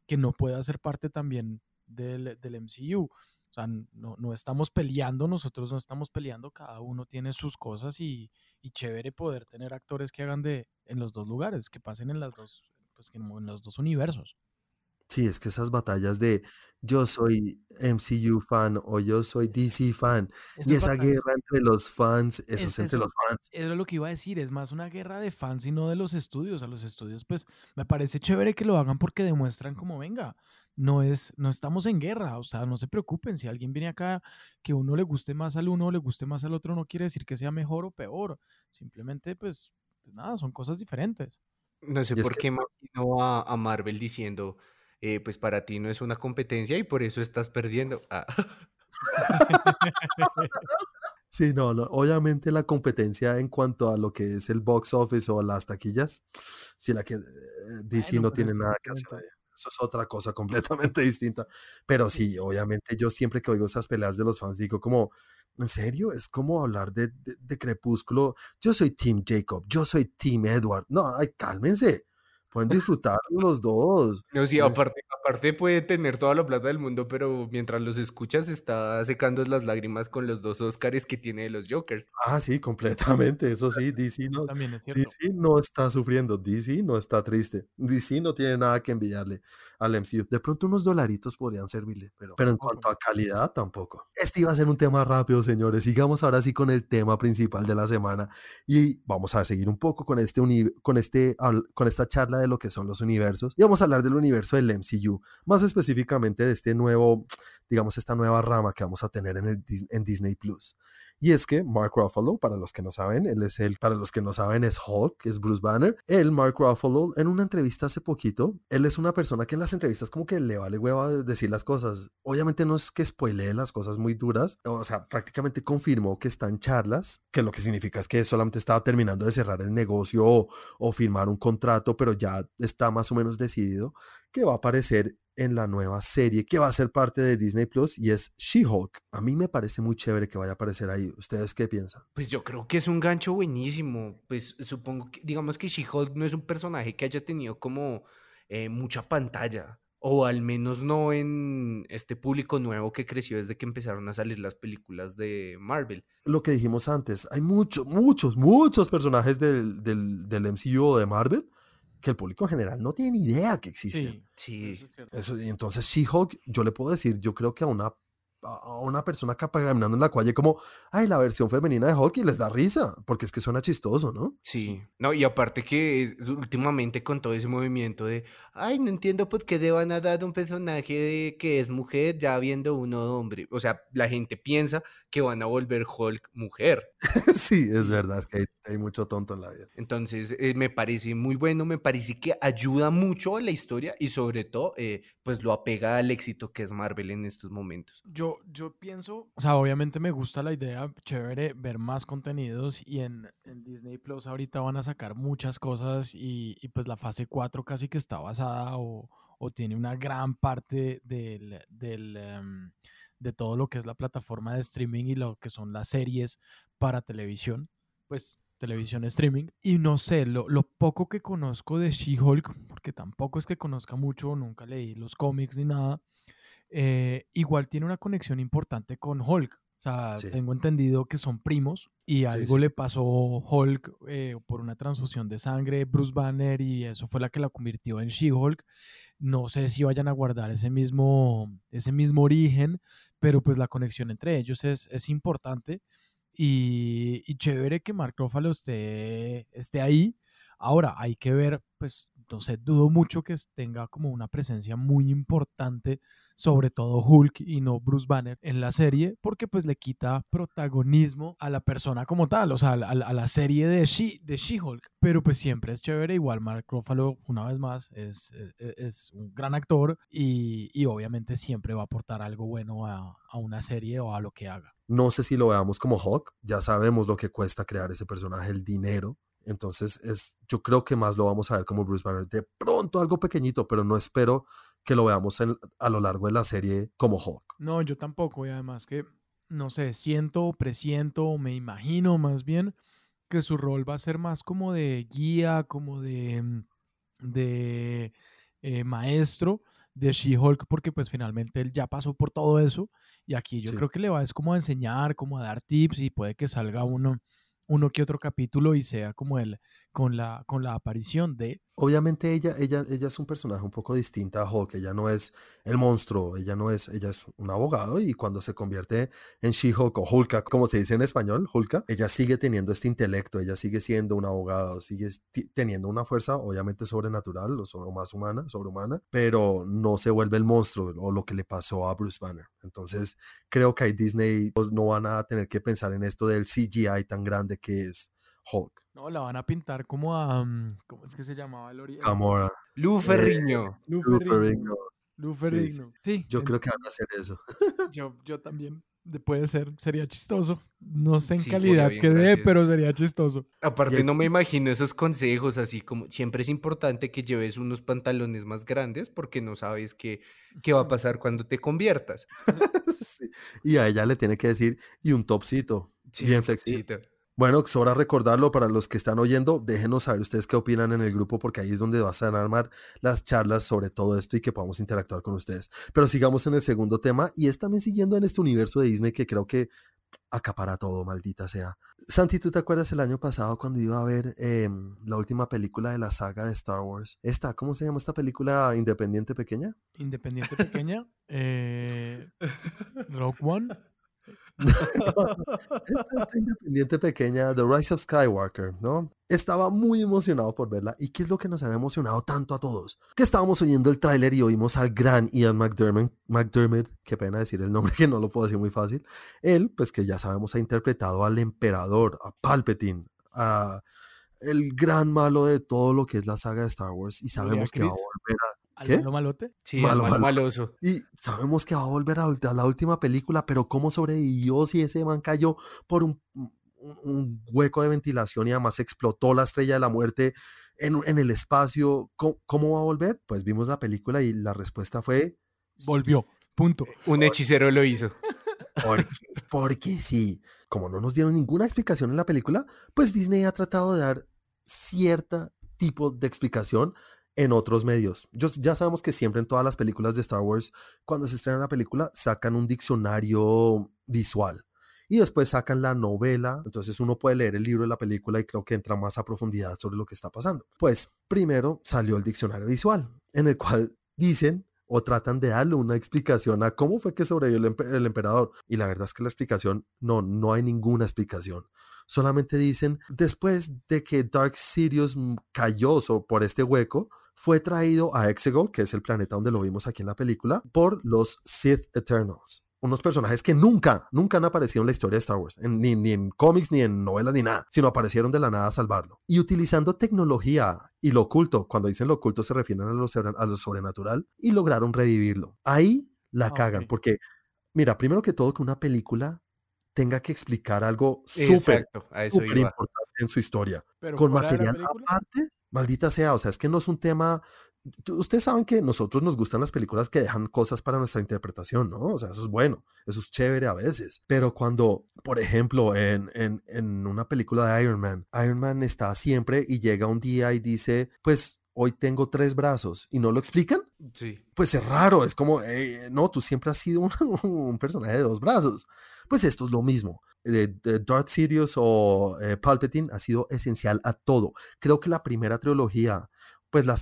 que no pueda ser parte también del, del MCU. O sea, no, no, estamos peleando, nosotros no estamos peleando, cada uno tiene sus cosas y, y, chévere poder tener actores que hagan de en los dos lugares, que pasen en las dos, pues, en los dos universos. Sí, es que esas batallas de yo soy MCU fan o yo soy DC fan y esa guerra entre los fans, eso es, entre los fans. Eso es lo que iba a decir, es más una guerra de fans y no de los estudios. A los estudios, pues me parece chévere que lo hagan porque demuestran como venga, no es, no estamos en guerra, o sea, no se preocupen, si alguien viene acá que uno le guste más al uno o le guste más al otro, no quiere decir que sea mejor o peor, simplemente pues, pues nada, son cosas diferentes. No sé por qué imagino a Marvel diciendo eh, pues para ti no es una competencia y por eso estás perdiendo. Ah. Sí, no, obviamente la competencia en cuanto a lo que es el box office o las taquillas, si la que eh, DC no tiene nada que hacer. Eso es otra cosa completamente distinta. Pero sí, obviamente yo siempre que oigo esas peleas de los fans digo como, ¿en serio? Es como hablar de, de Crepúsculo. Yo soy Team Jacob, yo soy Team Edward. No, ay, cálmense pueden disfrutar los dos. No, sí, aparte, aparte puede tener toda la plata del mundo, pero mientras los escuchas está secando las lágrimas con los dos Oscars que tiene de los Jokers. Ah, sí, completamente, eso sí, DC no, DC no está sufriendo, DC no está triste, DC no tiene nada que envidiarle al MCU. De pronto unos dolaritos podrían servirle, pero, pero en cuanto a calidad tampoco. Este iba a ser un tema rápido, señores. Sigamos ahora sí con el tema principal de la semana y vamos a seguir un poco con este, con este, con esta charla de lo que son los universos y vamos a hablar del universo del MCU, más específicamente de este nuevo, digamos, esta nueva rama que vamos a tener en, el, en Disney Plus. Y es que Mark Ruffalo, para los que no saben, él es el, para los que no saben, es Hulk, es Bruce Banner. Él, Mark Ruffalo, en una entrevista hace poquito, él es una persona que en las entrevistas como que le vale hueva decir las cosas. Obviamente no es que spoilee las cosas muy duras, o sea, prácticamente confirmó que está en charlas, que lo que significa es que solamente estaba terminando de cerrar el negocio o, o firmar un contrato, pero ya está más o menos decidido que va a aparecer en la nueva serie que va a ser parte de Disney Plus y es She-Hulk. A mí me parece muy chévere que vaya a aparecer ahí. ¿Ustedes qué piensan? Pues yo creo que es un gancho buenísimo. Pues supongo que, digamos que She-Hulk no es un personaje que haya tenido como eh, mucha pantalla. O al menos no en este público nuevo que creció desde que empezaron a salir las películas de Marvel. Lo que dijimos antes, hay muchos, muchos, muchos personajes del, del, del MCU o de Marvel que el público en general no tiene ni idea que existen. Sí, Eso, y entonces She-Hulk, yo le puedo decir, yo creo que a una a una persona caminando en la calle como, ay, la versión femenina de Hulk y les da risa, porque es que suena chistoso, ¿no? Sí, no, y aparte que últimamente con todo ese movimiento de, ay, no entiendo por qué deban a dar un personaje de que es mujer ya viendo uno hombre. O sea, la gente piensa que van a volver Hulk mujer. sí, es verdad, es que hay mucho tonto en la vida. Entonces, eh, me parece muy bueno, me parece que ayuda mucho a la historia y sobre todo, eh, pues lo apega al éxito que es Marvel en estos momentos. Yo, yo pienso, o sea, obviamente me gusta la idea, chévere ver más contenidos y en, en Disney Plus ahorita van a sacar muchas cosas y, y pues la fase 4 casi que está basada o, o tiene una gran parte del... del em, de todo lo que es la plataforma de streaming y lo que son las series para televisión, pues televisión streaming. Y no sé, lo, lo poco que conozco de She-Hulk, porque tampoco es que conozca mucho, nunca leí los cómics ni nada, eh, igual tiene una conexión importante con Hulk. O sea, Sí. tengo entendido que son primos y algo sí, le pasó Hulk eh, por una transfusión de sangre, Bruce Banner, y eso fue la que la convirtió en She-Hulk. No sé si vayan a guardar ese mismo, ese mismo origen, pero pues la conexión entre ellos es, es importante y, chévere que Mark Ruffalo esté, esté ahí. Ahora, hay que ver, pues, no sé, dudo mucho que tenga como una presencia muy importante, sobre todo Hulk y no Bruce Banner en la serie, porque pues le quita protagonismo a la persona como tal, o sea, a, la- serie de She- de She-Hulk. Pero pues siempre es chévere, igual Mark Ruffalo, una vez más, es, es, es un gran actor y, y obviamente siempre va a aportar algo bueno a, a una serie o a lo que haga. No sé si lo veamos como Hawk, ya sabemos lo que cuesta crear ese personaje, el dinero. Entonces, es, yo creo que más lo vamos a ver como Bruce Banner. De pronto algo pequeñito, pero no espero que lo veamos en- a lo largo de la serie como Hawk. No, yo tampoco, y además que, no sé, siento, presiento, me imagino más bien que su rol va a ser más como de guía, como de, mm, de eh, maestro de She-Hulk, porque pues finalmente él ya pasó por todo eso, y aquí yo Sí. creo que le va es como a enseñar, como a dar tips, y puede que salga uno, uno que otro capítulo y sea como él con la, con la aparición de Obviamente ella, ella, ella es un personaje un poco distinta a Hulk, ella no es el monstruo, ella no es, ella es un abogado y cuando se convierte en She-Hulk o Hulka, como se dice en español, Hulka, ella sigue teniendo este intelecto, ella sigue siendo un abogado, sigue teniendo una fuerza obviamente sobrenatural o, sobre- o más humana, sobrehumana, pero no se vuelve el monstruo o lo que le pasó a Bruce Banner. Entonces creo que ahí Disney pues, no van a tener que pensar en esto del CGI tan grande que es Hulk. No, la van a pintar como a. mm, ¿Cómo es que se llamaba el origen? Gamora, Lu Ferriño. Lu. Ferrigno. Lu Sí, sí, Yo creo que van a hacer eso. yo, yo también. de- Puede ser, sería chistoso. No sé en Sí, calidad que dé, pero sería chistoso. Aparte, Y- no me imagino esos consejos así como siempre es importante que lleves unos pantalones más grandes porque no sabes qué, qué va a pasar cuando te conviertas. Sí, Y a ella le tiene que decir, y un topcito, Sí, bien flexible. Tito. Bueno, sobra recordarlo para los que están oyendo, déjenos saber ustedes qué opinan en el grupo porque ahí es donde vas a armar las charlas sobre todo esto y que podamos interactuar con ustedes. Pero sigamos en el segundo tema y es también siguiendo en este universo de Disney que creo que acapara todo, maldita sea. Santi, ¿tú te acuerdas el año pasado cuando iba a ver em, la última película de la saga de Star Wars? Esta, ¿cómo se llama esta película independiente pequeña? Independiente pequeña. eh, Rogue One. Esta independiente pequeña, The Rise of Skywalker, ¿no? Estaba muy emocionado por verla. ¿Y qué es lo que nos había emocionado tanto a todos? Que estábamos oyendo el tráiler y oímos al gran Ian McDermott, McDermott, qué pena decir el nombre que no lo puedo decir muy fácil. Él, pues que ya sabemos, ha interpretado al emperador, a Palpatine, a el gran malo de todo lo que es la saga de Star Wars y sabemos que va a volver a ¿Al ¿Qué? malo malote? Sí, Malo, malo, malo. maloso. y sabemos que va a volver a, a la última película, pero ¿cómo sobrevivió si ese man cayó por un, un- un hueco de ventilación y además explotó la estrella de la muerte en, en el espacio? ¿Cómo, cómo va a volver? Pues vimos la película y la respuesta fue Volvió. Punto. Un hechicero lo hizo. porque, porque sí. Como no nos dieron ninguna explicación en la película, pues Disney ha tratado de dar cierta tipo de explicación en otros medios. Yo- ya sabemos que siempre en todas las películas de Star Wars, cuando se estrena una película, sacan un diccionario visual y después sacan la novela, entonces uno puede leer el libro de la película y creo que entra más a profundidad sobre lo que está pasando. Pues primero salió el diccionario visual, en el cual dicen o tratan de darle una explicación a cómo fue que sobrevivió el, el emperador. Y la verdad es que la explicación, no, no hay ninguna explicación. Solamente dicen, después de que Dark Sirius mm, cayó por este hueco, fue traído a Exegol, que es el planeta donde lo vimos aquí en la película, por los Sith Eternals. unos personajes que nunca, nunca han aparecido en la historia de Star Wars, ni, ni, en cómics, ni en novelas, ni nada, sino aparecieron de la nada a salvarlo. Y utilizando tecnología y lo oculto, cuando dicen lo oculto se refieren a lo, a lo sobrenatural, y lograron revivirlo. Ahí la Ah, cagan, ok. porque, mira, primero que todo, que una película tenga que explicar algo súper, importante en su historia Pero con material aparte, maldita sea, o sea, es que no es un tema, ustedes saben que nosotros nos gustan las películas que dejan cosas para nuestra interpretación, ¿no? O sea, eso es bueno, eso es chévere a veces, pero cuando, por ejemplo, en, en, en una película de Iron Man, Iron Man está siempre y llega un día y dice, pues hoy tengo tres brazos y no lo explican, Sí. pues es raro, es como, "Eh, no, tú siempre has sido un, un personaje de dos brazos. Pues esto es lo mismo. Eh, Darth Sidious o eh, Palpatine ha sido esencial a todo. Creo que la primera trilogía, pues la,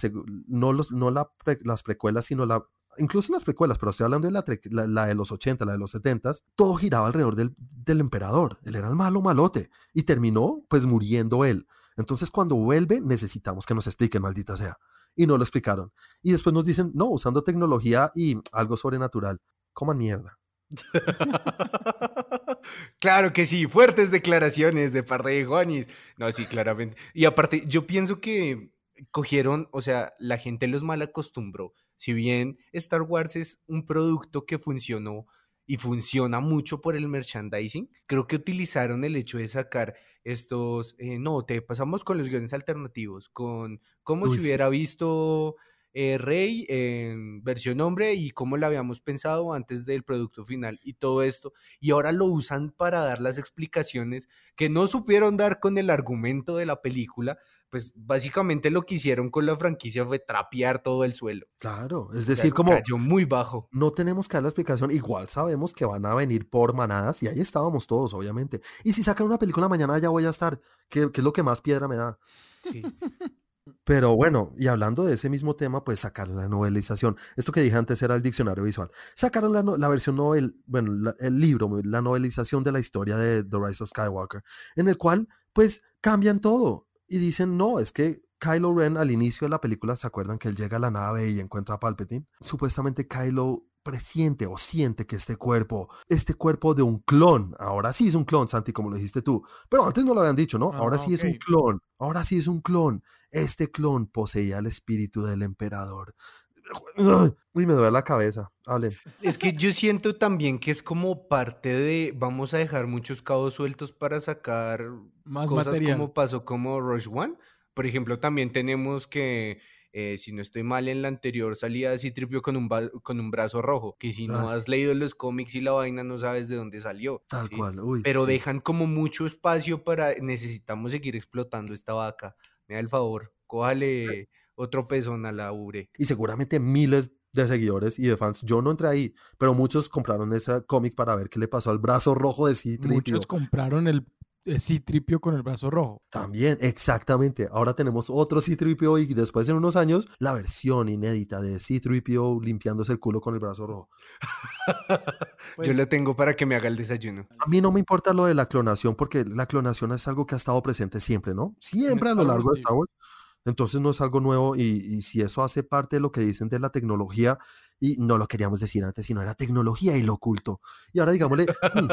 no, los, no las precuelas, sino la... Incluso las precuelas, pero estoy hablando de la de los 80, la de los 70, todo giraba alrededor del, del emperador. Él era el malo malote y terminó pues muriendo él. Entonces cuando vuelve necesitamos que nos expliquen, maldita sea. Y no lo explicaron. Y después nos dicen, no, usando tecnología y algo sobrenatural. Coman mierda. Claro que sí, fuertes declaraciones de parte de Juanis. No, sí, claramente. Y aparte, yo pienso que cogieron, o sea, la gente los mal acostumbró. Si bien Star Wars es un producto que funcionó y funciona mucho por el merchandising, creo que utilizaron el hecho de sacar estos, eh, no, te pasamos con los guiones alternativos, con cómo Uy, se sí. hubiera visto eh, Rey en versión hombre y cómo la habíamos pensado antes del producto final y todo esto y ahora lo usan para dar las explicaciones que no supieron dar con el argumento de la película, pues básicamente lo que hicieron con la franquicia fue trapear todo el suelo. Claro, es O sea, decir, como cayó muy bajo. no tenemos que dar la explicación, igual sabemos que van a venir por manadas y ahí estábamos todos, obviamente. Y si sacan una película mañana ya voy a estar, que, que es lo que más piedra me da. Sí. Pero bueno, y hablando de ese mismo tema, pues sacaron la novelización. Esto que dije antes era el diccionario visual. Sacaron la, la versión novel, bueno, la- el libro, la novelización de la historia de The Rise of Skywalker, en el cual pues cambian todo y dicen, no, es que Kylo Ren al inicio de la película, ¿se acuerdan que él llega a la nave y encuentra a Palpatine? Supuestamente Kylo presiente o siente que este cuerpo, este cuerpo de un clon, ahora sí es un clon, Santi, como lo dijiste tú, pero antes no lo habían dicho, ¿no? Ahora Ah, sí es un clon, ahora sí es un clon. Este clon poseía el espíritu del emperador. Uy, me duele la cabeza. Hablen. Es que yo siento también que es como parte de, vamos a dejar muchos cabos sueltos para sacar Más cosas material. como pasó como Rush One. Por ejemplo, también tenemos que, eh, si no estoy mal, en la anterior salía Citripio con un, con un brazo rojo, que si no has leído los cómics y la vaina no sabes de dónde salió. Tal ¿sí? cual. Uy, Pero sí. dejan como mucho espacio para, necesitamos seguir explotando esta vaca. Me da el favor, cójale otro pezón a la ure. Y seguramente miles de seguidores y de fans. Yo no entré ahí, pero muchos compraron ese cómic para ver qué le pasó al brazo rojo de C-3PO. Muchos compraron el eh, C-Tripio con el brazo rojo. También, exactamente. Ahora tenemos otro C-3PO y después en unos años la versión inédita de C-3PO limpiándose el culo con el brazo rojo. Pues, Yo lo tengo para que me haga el desayuno. A mí no me importa lo de la clonación porque la clonación es algo que ha estado presente siempre, ¿no? Siempre a lo largo de. Star Wars. Entonces no es algo nuevo y, y si eso hace parte de lo que dicen de la tecnología y no lo queríamos decir antes, sino era tecnología y lo oculto. Y ahora digámosle, "Hmm,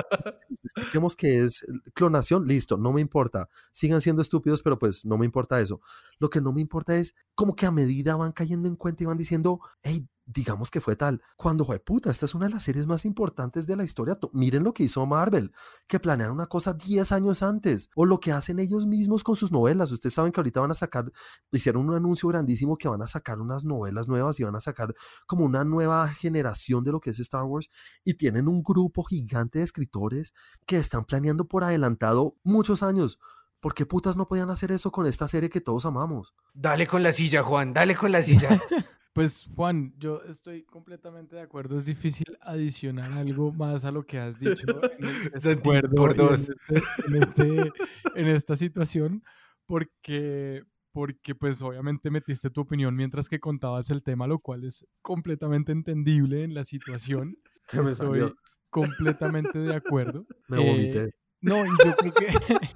expliquemos que es clonación, listo, no me importa. Sigan siendo estúpidos, pero pues no me importa eso. Lo que no me importa es como que a medida van cayendo en cuenta y van diciendo, hey, digamos que fue tal. Cuando fue puta, esta es una de las series más importantes de la historia. To- Miren lo que hizo Marvel, que planearon una cosa 10 años antes, o lo que hacen ellos mismos con sus novelas. Ustedes saben que ahorita van a sacar, hicieron un anuncio grandísimo que van a sacar unas novelas nuevas y van a sacar como una nueva generación de lo que es Star Wars y tienen un grupo gigante de escritores que están planeando por adelantado muchos años. ¿Por qué putas no podían hacer eso con esta serie que todos amamos? Dale con la silla, Juan, dale con la silla. Pues Juan, yo estoy completamente de acuerdo. Es difícil adicionar algo más a lo que has dicho. en acuerdo por y en dos. este- En, este- en esta situación, porque, porque pues obviamente metiste tu opinión mientras que contabas el tema, lo cual es completamente entendible en la situación. Se me Estoy salió. completamente de acuerdo. Me Eh, vomité. no, yo creo que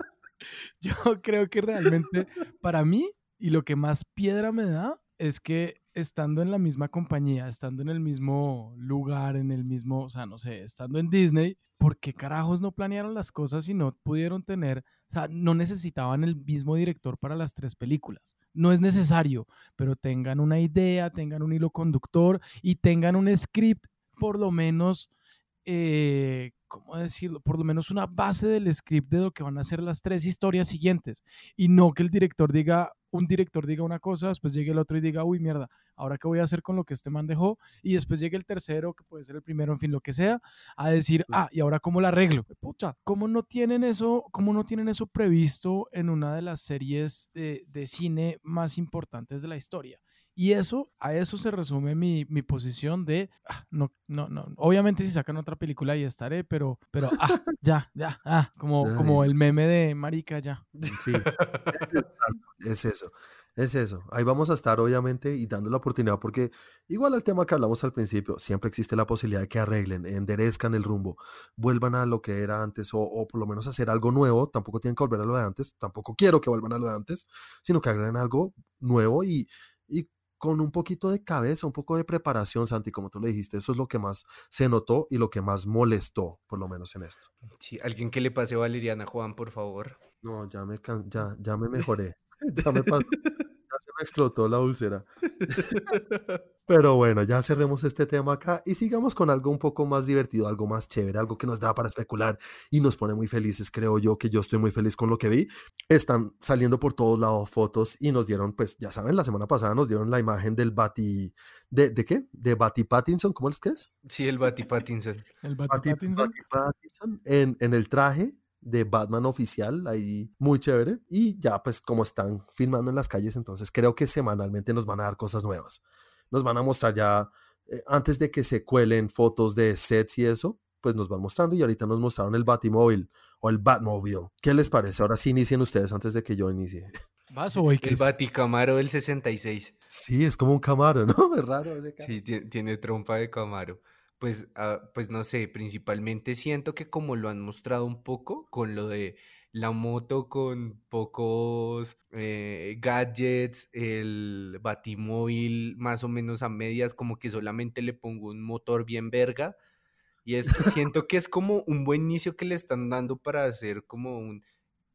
yo creo que realmente para mí y lo que más piedra me da es que estando en la misma compañía, estando en el mismo lugar, en el mismo, o sea, no sé, estando en Disney, ¿por qué carajos no planearon las cosas y no pudieron tener, o sea, no necesitaban el mismo director para las tres películas? No es necesario, pero tengan una idea, tengan un hilo conductor y tengan un script, por lo menos, eh, ¿cómo decirlo? Por lo menos una base del script de lo que van a ser las tres historias siguientes. Y no que el director diga, un director diga una cosa, después llegue el otro y diga, uy, mierda, ahora qué voy a hacer con lo que este man dejó, y después llegue el tercero, que puede ser el primero, en fin, lo que sea, a decir, ah, y ahora cómo la arreglo. Pucha, ¿cómo no tienen eso, cómo no tienen eso previsto en una de las series de, de cine más importantes de la historia? Y eso, a eso se resume mi, mi posición de, ah, no, no, no, obviamente si sacan otra película ahí estaré, pero, pero, ah, ya, ya, ah, como, como el meme de Marica, ya. Sí, es eso, es eso. Ahí vamos a estar obviamente y dando la oportunidad porque igual al tema que hablamos al principio, siempre existe la posibilidad de que arreglen, enderezcan el rumbo, vuelvan a lo que era antes o, o por lo menos hacer algo nuevo, tampoco tienen que volver a lo de antes, tampoco quiero que vuelvan a lo de antes, sino que hagan algo nuevo y con un poquito de cabeza, un poco de preparación, Santi, como tú le dijiste, eso es lo que más se notó y lo que más molestó, por lo menos en esto. Sí, alguien que le pase Valeriana Juan, por favor. No, ya me, ya, ya me mejoré. ya me pasó me explotó la úlcera. Pero bueno, ya cerremos este tema acá y sigamos con algo un poco más divertido, algo más chévere, algo que nos da para especular y nos pone muy felices, creo yo, que yo estoy muy feliz con lo que vi. Están saliendo por todos lados fotos y nos dieron, pues ya saben, la semana pasada nos dieron la imagen del Bati... ¿De, de qué? ¿De Bati Pattinson? ¿Cómo es que es? Sí, el Bati Pattinson. El Bati, Pattinson. Pattinson en, en el traje de Batman oficial, ahí muy chévere. Y ya pues como están filmando en las calles, entonces creo que semanalmente nos van a dar cosas nuevas. Nos van a mostrar ya, eh, antes de que se cuelen fotos de sets y eso, pues nos van mostrando y ahorita nos mostraron el Batimóvil o el Batmobile. ¿Qué les parece? Ahora sí inicien ustedes antes de que yo inicie. ¿Vas o voy, El Baticamaro del 66. Sí, es como un Camaro, ¿no? Es raro ese Sí, tiene trompa de Camaro pues, ah, pues no sé, principalmente siento que como lo han mostrado un poco con lo de la moto con pocos eh, gadgets, el batimóvil más o menos a medias, como que solamente le pongo un motor bien verga. Y esto siento que es como un buen inicio que le están dando para hacer como un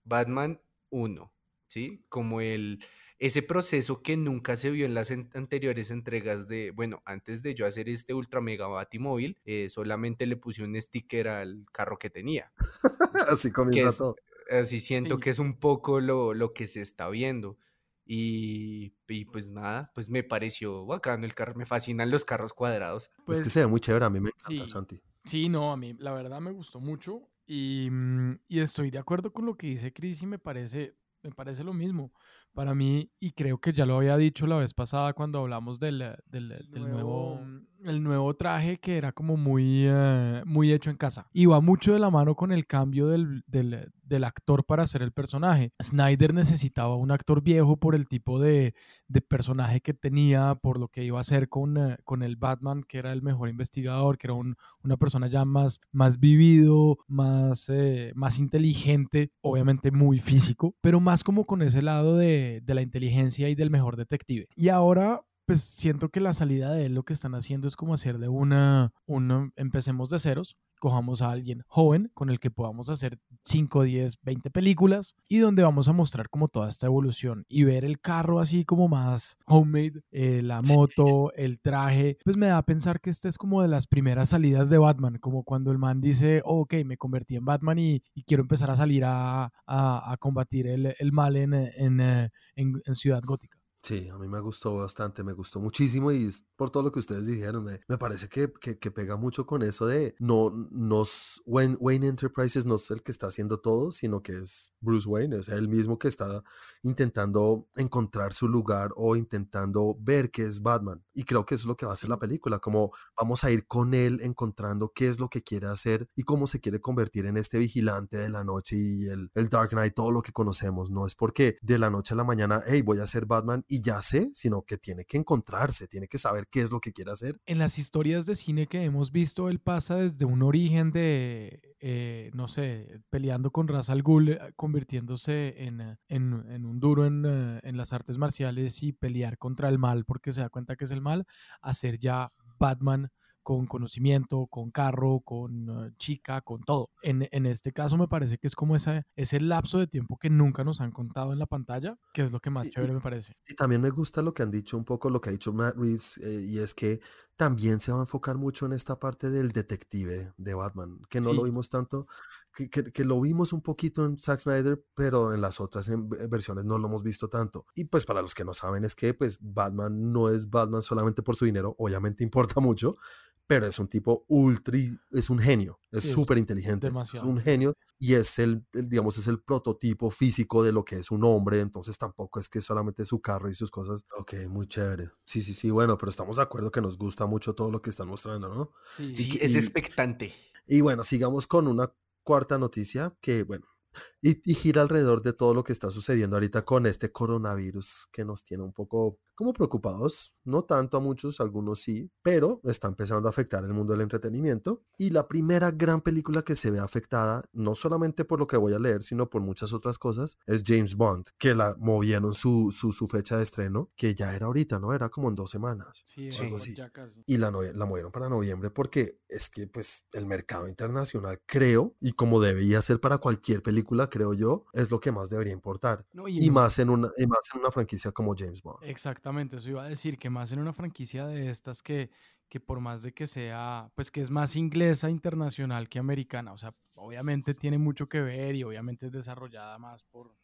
Batman 1, ¿sí? Como el ese proceso que nunca se vio en las anteriores entregas de, bueno, antes de yo hacer este ultra mega batimóvil, eh, solamente le puse un sticker al carro que tenía. así comienza Así siento que es un poco lo, lo que se está viendo. Y, y, pues nada, pues me pareció bacano el carro, me fascinan los carros cuadrados. Pues, es que se ve muy chévere, a mí me encanta, Santi. Sí, no, a mí la verdad me gustó mucho y, mm, y estoy de acuerdo con lo que dice Chris y me parece, me parece lo mismo para mí, y creo que ya lo había dicho la vez pasada cuando hablamos del, del, nuevo, el nuevo traje que era como muy, eh, muy hecho en casa. Y va mucho de la mano con el cambio del, del, del, actor para hacer el personaje. Snyder necesitaba un actor viejo por el tipo de, de personaje que tenía, por lo que iba a hacer con, eh, con el Batman, que era el mejor investigador, que era un, una persona ya más, más vivido, más, eh, más inteligente, obviamente muy físico, pero más como con ese lado de de, la inteligencia y del mejor detective. Y ahora pues siento que la salida de él lo que están haciendo es como hacer de una, una, empecemos de ceros, cojamos a alguien joven con el que podamos hacer 5, 10, 20 películas y donde vamos a mostrar como toda esta evolución y ver el carro así como más homemade, eh, la moto, el traje, pues me da a pensar que esta es como de las primeras salidas de Batman, como cuando el man dice, oh, ok, me convertí en Batman y, quiero empezar a salir a, a, combatir el, el mal en, en, en, en Ciudad Gótica. Sí, a mí me gustó bastante, me gustó muchísimo y por todo lo que ustedes dijeron, me, parece que, que, pega mucho con eso de no, nos, Wayne, Wayne, Enterprises no es el que está haciendo todo, sino que es Bruce Wayne, es el mismo que está intentando encontrar su lugar o intentando ver qué es Batman. Y creo que eso es lo que va a hacer la película, como vamos a ir con él encontrando qué es lo que quiere hacer y cómo se quiere convertir en este vigilante de la noche y el, el Dark Knight, todo lo que conocemos. No es porque de la noche a la mañana, hey, voy a ser Batman y ya sé, sino que tiene que encontrarse, tiene que saber qué es lo que quiere hacer. En las historias de cine que hemos visto, él pasa desde un origen de, eh, no sé, peleando con Ra's al Ghul, eh, convirtiéndose en, eh, en, en un duro en, en las artes marciales y pelear contra el mal porque se da cuenta que es el mal, a ser ya Batman con conocimiento, con carro, con uh, chica, con todo. En, en, este caso me parece que es como esa, ese lapso de tiempo que nunca nos han contado en la pantalla, que es lo que más chévere y, me parece. Y también me gusta lo que han dicho un poco, lo que ha dicho Matt Reeves, eh, y es que también se va a enfocar mucho en esta parte del detective de Batman, que no sí. lo vimos tanto, que, que, que, lo vimos un poquito en Zack Snyder, pero en las otras en versiones no lo hemos visto tanto. Y pues para los que no saben es que pues Batman no es Batman solamente por su dinero, obviamente importa mucho, pero es un tipo ultra, es un genio, es súper sí, inteligente, es un genio y es el, el, digamos, es el prototipo físico de lo que es un hombre, entonces tampoco es que solamente su carro y sus cosas, ok, muy chévere, sí, sí, sí, bueno, pero estamos de acuerdo que nos gusta mucho todo lo que están mostrando, ¿no? Sí, sí es expectante. Y, y bueno, sigamos con una cuarta noticia que, bueno, y, y, gira alrededor de todo lo que está sucediendo ahorita con este coronavirus que nos tiene un poco como preocupados, no tanto a muchos, algunos sí, pero está empezando a afectar el mundo del entretenimiento. Y la primera gran película que se ve afectada, no solamente por lo que voy a leer, sino por muchas otras cosas, es James Bond, que la movieron su, su, su fecha de estreno, que ya era ahorita, ¿no? Era como en dos semanas. Sí, algo así. Y la, la movieron para noviembre porque es que pues el mercado internacional, creo, y como debería ser para cualquier película, creo yo, es lo que más debería importar. No, y, y, más en una, y más en una franquicia como James Bond. Exactamente, eso iba a decir que más en una franquicia de estas que, que por más de que sea, pues que es más inglesa internacional que americana, o sea, obviamente tiene mucho que ver y obviamente es desarrollada más por,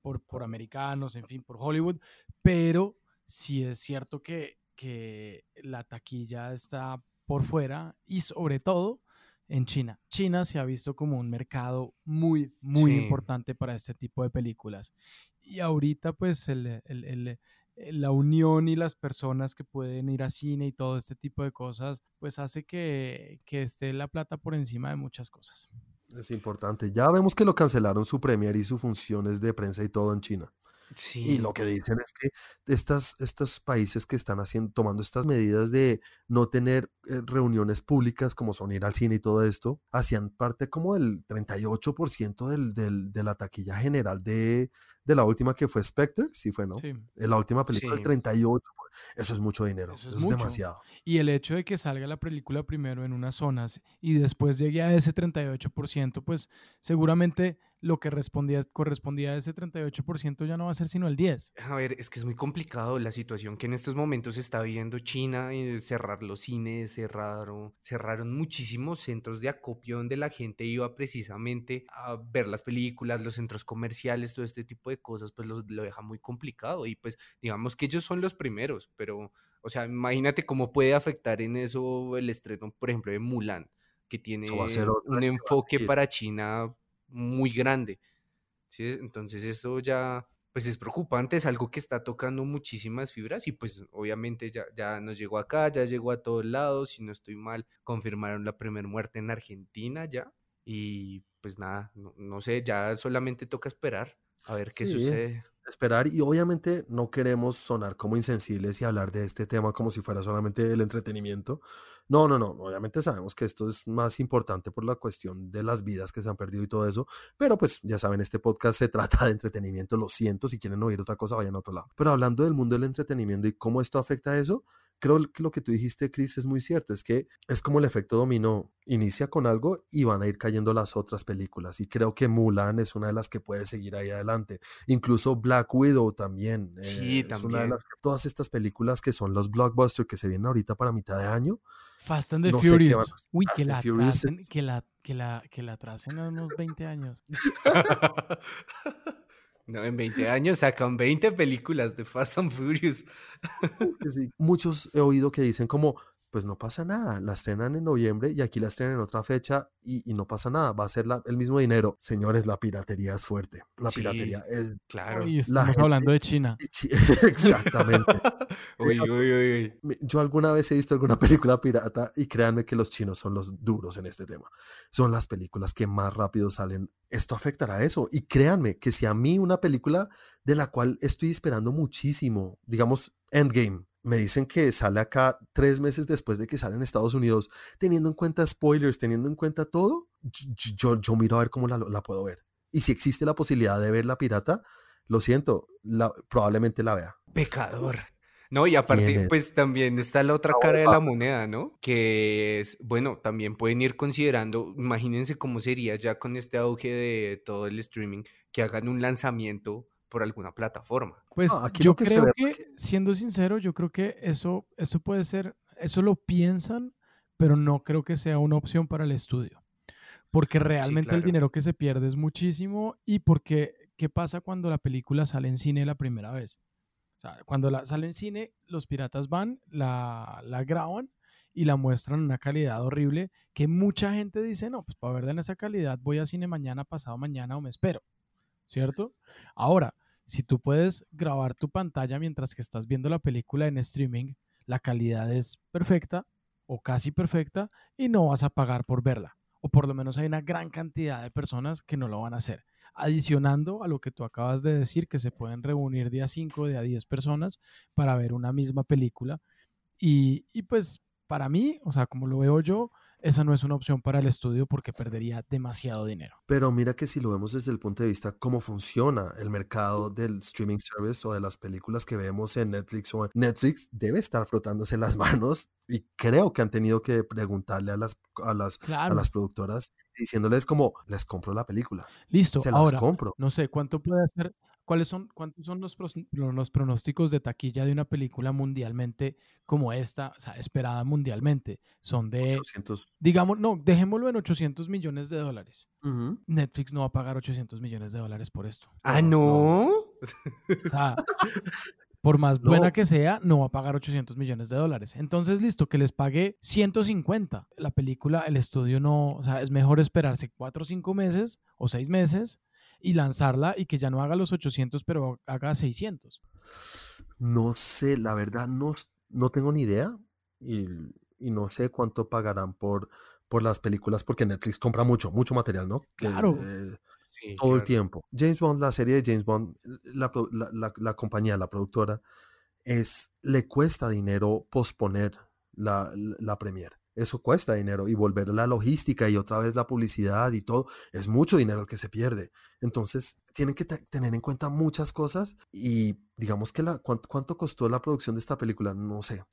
por, por americanos, en fin, por Hollywood, pero sí es cierto que, que la taquilla está por fuera y sobre todo en China. China se ha visto como un mercado muy, muy sí. importante para este tipo de películas. Y ahorita pues el, el, el la unión y las personas que pueden ir a cine y todo este tipo de cosas, pues hace que, que esté la plata por encima de muchas cosas. Es importante. Ya vemos que lo cancelaron su premier y sus funciones de prensa y todo en China. Sí. Y lo que dicen es que estas, estos países que están haciendo, tomando estas medidas de no tener eh, reuniones públicas como son ir al cine y todo esto, hacían parte como del 38% del, del, de la taquilla general de, de la última que fue Spectre, sí fue, ¿no? Sí. La última película, sí. el 38%. Eso es mucho dinero, eso es, eso es demasiado. Y el hecho de que salga la película primero en unas zonas y después llegue a ese 38%, pues seguramente lo que respondía, correspondía a ese 38% ya no va a ser sino el 10%. A ver, es que es muy complicado la situación que en estos momentos está viendo China, eh, cerrar los cines, cerraron, cerraron muchísimos centros de acopio donde la gente iba precisamente a ver las películas, los centros comerciales, todo este tipo de cosas, pues lo, lo deja muy complicado y pues digamos que ellos son los primeros, pero o sea, imagínate cómo puede afectar en eso el estreno, por ejemplo, de Mulan, que tiene un enfoque para China muy grande. ¿sí? Entonces eso ya pues es preocupante, es algo que está tocando muchísimas fibras y pues obviamente ya, ya nos llegó acá, ya llegó a todos lados, si no estoy mal, confirmaron la primera muerte en Argentina ya y pues nada, no, no sé, ya solamente toca esperar a ver qué sí. sucede esperar y obviamente no queremos sonar como insensibles y hablar de este tema como si fuera solamente el entretenimiento. No, no, no, obviamente sabemos que esto es más importante por la cuestión de las vidas que se han perdido y todo eso, pero pues ya saben, este podcast se trata de entretenimiento, lo siento, si quieren oír otra cosa vayan a otro lado. Pero hablando del mundo del entretenimiento y cómo esto afecta a eso, creo que lo que tú dijiste, Chris, es muy cierto. Es que es como el efecto dominó. Inicia con algo y van a ir cayendo las otras películas. Y creo que Mulan es una de las que puede seguir ahí adelante. Incluso Black Widow también. Sí, eh, también. Es una de las, todas estas películas que son los blockbusters que se vienen ahorita para mitad de año. Fast and the no Furious. Uy, que la, tracen, que, la, que, la, que la tracen a unos 20 años. No, en 20 años sacan 20 películas de Fast and Furious. sí. Muchos he oído que dicen como, pues no pasa nada. La estrenan en noviembre y aquí la estrenan en otra fecha y, no pasa nada. Va a ser el mismo dinero. Señores, la piratería es fuerte. La piratería es... Claro. Y estamos hablando de China. Exactamente. uy, uy, uy, Yo alguna vez he visto alguna película pirata y créanme que los chinos son los duros en este tema. Son las películas que más rápido salen. Esto afectará a eso. Y créanme que si a mí una película de la cual estoy esperando muchísimo, digamos Endgame, me dicen que sale acá tres meses después de que sale en Estados Unidos, teniendo en cuenta spoilers, teniendo en cuenta todo, yo, yo miro a ver cómo la, la puedo ver. Y si existe la posibilidad de ver la pirata, lo siento, la, probablemente la vea. Pecador. No, y aparte, pues también está la otra cara de la moneda, ¿no? Que es, bueno, también pueden ir considerando, imagínense cómo sería ya con este auge de todo el streaming, que hagan un lanzamiento por alguna plataforma. Pues yo creo que, siendo sincero, yo creo que eso, eso puede ser, eso lo piensan, pero no creo que sea una opción para el estudio. Porque realmente el dinero que se pierde es muchísimo y porque, ¿qué pasa cuando la película sale en cine la primera vez? O sea, cuando la, sale en cine, los piratas van, la, la graban y la muestran en una calidad horrible que mucha gente dice, no, pues para verla en esa calidad voy a cine mañana, pasado mañana o me espero. ¿cierto? Ahora, si tú puedes grabar tu pantalla mientras que estás viendo la película en streaming, la calidad es perfecta o casi perfecta y no vas a pagar por verla. O por lo menos hay una gran cantidad de personas que no lo van a hacer. Adicionando a lo que tú acabas de decir, que se pueden reunir día 5, día 10 personas para ver una misma película. Y, y pues para mí, o sea, como lo veo yo, esa no es una opción para el estudio porque perdería demasiado dinero. Pero mira que si lo vemos desde el punto de vista cómo funciona el mercado del streaming service o de las películas que vemos en Netflix o Netflix debe estar frotándose las manos y creo que han tenido que preguntarle a las a las, a las productoras diciéndoles como les compro la película. Listo, se las compro. No sé cuánto puede hacer ¿Cuáles son, ¿Cuántos son los, los pronósticos de taquilla de una película mundialmente como esta, o sea, esperada mundialmente? Son de, 800. digamos, no, dejémoslo en 800 millones de dólares. Netflix no va a pagar 800 millones de dólares por esto. Ah, no. O sea, por más buena que sea, no va a pagar 800 millones de dólares. Entonces, listo, que les pague 150. La película, el estudio no, o sea, es mejor esperarse 4 o 5 meses o 6 meses y lanzarla y que ya no haga los 800, pero haga 600? No sé, la verdad no, no tengo ni idea y, no sé cuánto pagarán por, por las películas porque Netflix compra mucho, mucho material, ¿no? Claro. todo el tiempo. James Bond, la serie de James Bond, la, la, compañía, la productora, es, le cuesta dinero posponer la, la premier eso cuesta dinero y volver la logística y otra vez la publicidad y todo, es mucho dinero el que se pierde. Entonces, tienen que tener en cuenta muchas cosas y digamos que la, ¿cuánto, costó la producción de esta película? No sé,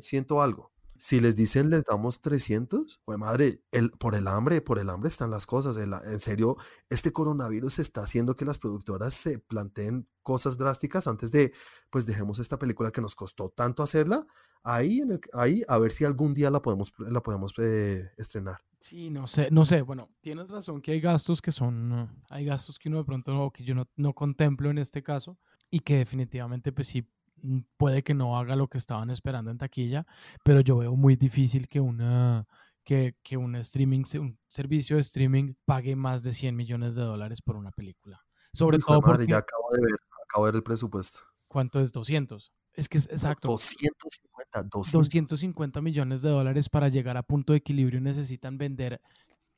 siento algo. Si les dicen les damos 300, pues madre, el, por el hambre, por el hambre están las cosas. en serio, este coronavirus está haciendo que las productoras se planteen cosas drásticas antes de, pues dejemos esta película que nos costó tanto hacerla, ahí, ahí a ver si algún día la podemos, la podemos eh, estrenar. Sí, no sé, no sé, bueno, tienes razón que hay gastos que son, hay gastos que uno de pronto, que yo no, no contemplo en este caso, y que definitivamente pues sí puede que no haga lo que estaban esperando en taquilla, pero yo veo muy difícil que una que, que un streaming, un servicio de streaming pague más de 100 millones de dólares por una película. Sobre todo porque... Ya acabo de ver, acabo de ver el presupuesto. ¿Cuánto es? 200. Es que es exacto. 250, 250 millones de dólares para llegar a punto de equilibrio necesitan vender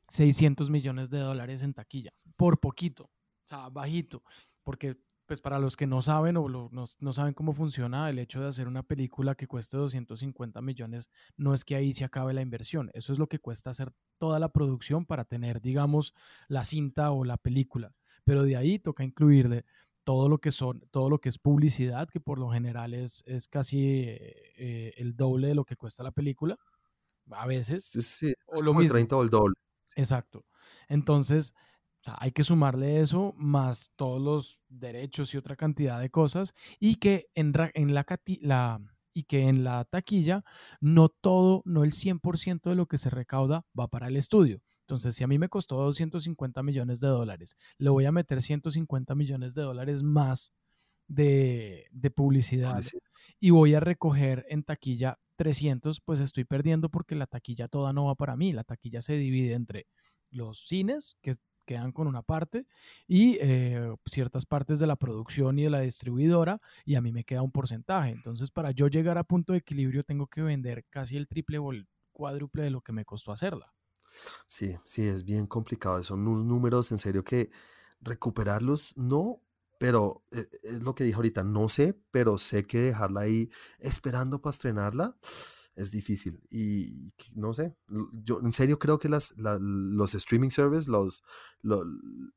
600 millones de dólares en taquilla, por poquito, o sea, bajito, porque pues para los que no saben o no, saben cómo funciona el hecho de hacer una película que cueste 250 millones, no es que ahí se acabe la inversión, eso es lo que cuesta hacer toda la producción para tener, digamos, la cinta o la película, pero de ahí toca incluirle todo lo que son, todo lo que es publicidad, que por lo general es, es casi eh, el doble de lo que cuesta la película, a veces. Sí, o lo mismo. 30 o el doble. Exacto. Entonces, sea, hay que sumarle eso más todos los derechos y otra cantidad de cosas y que en, en la, la, y que en la taquilla no todo, no el 100% de lo que se recauda va para el estudio. Entonces, si a mí me costó 250 millones de dólares, le voy a meter 150 millones de dólares más de, de publicidad y voy a recoger en taquilla 300, pues estoy perdiendo porque la taquilla toda no va para mí. La taquilla se divide entre los cines, que quedan con una parte, y eh, ciertas partes de la producción y de la distribuidora, y a mí me queda un porcentaje. Entonces, para yo llegar a punto de equilibrio, tengo que vender casi el triple o el cuádruple de lo que me costó hacerla. Sí, sí, es bien complicado. Son unos números en serio que recuperarlos no, pero eh, es lo que dije ahorita, no sé, pero sé que dejarla ahí esperando para estrenarla es difícil. Y no sé, yo en serio creo que las, los streaming services, los,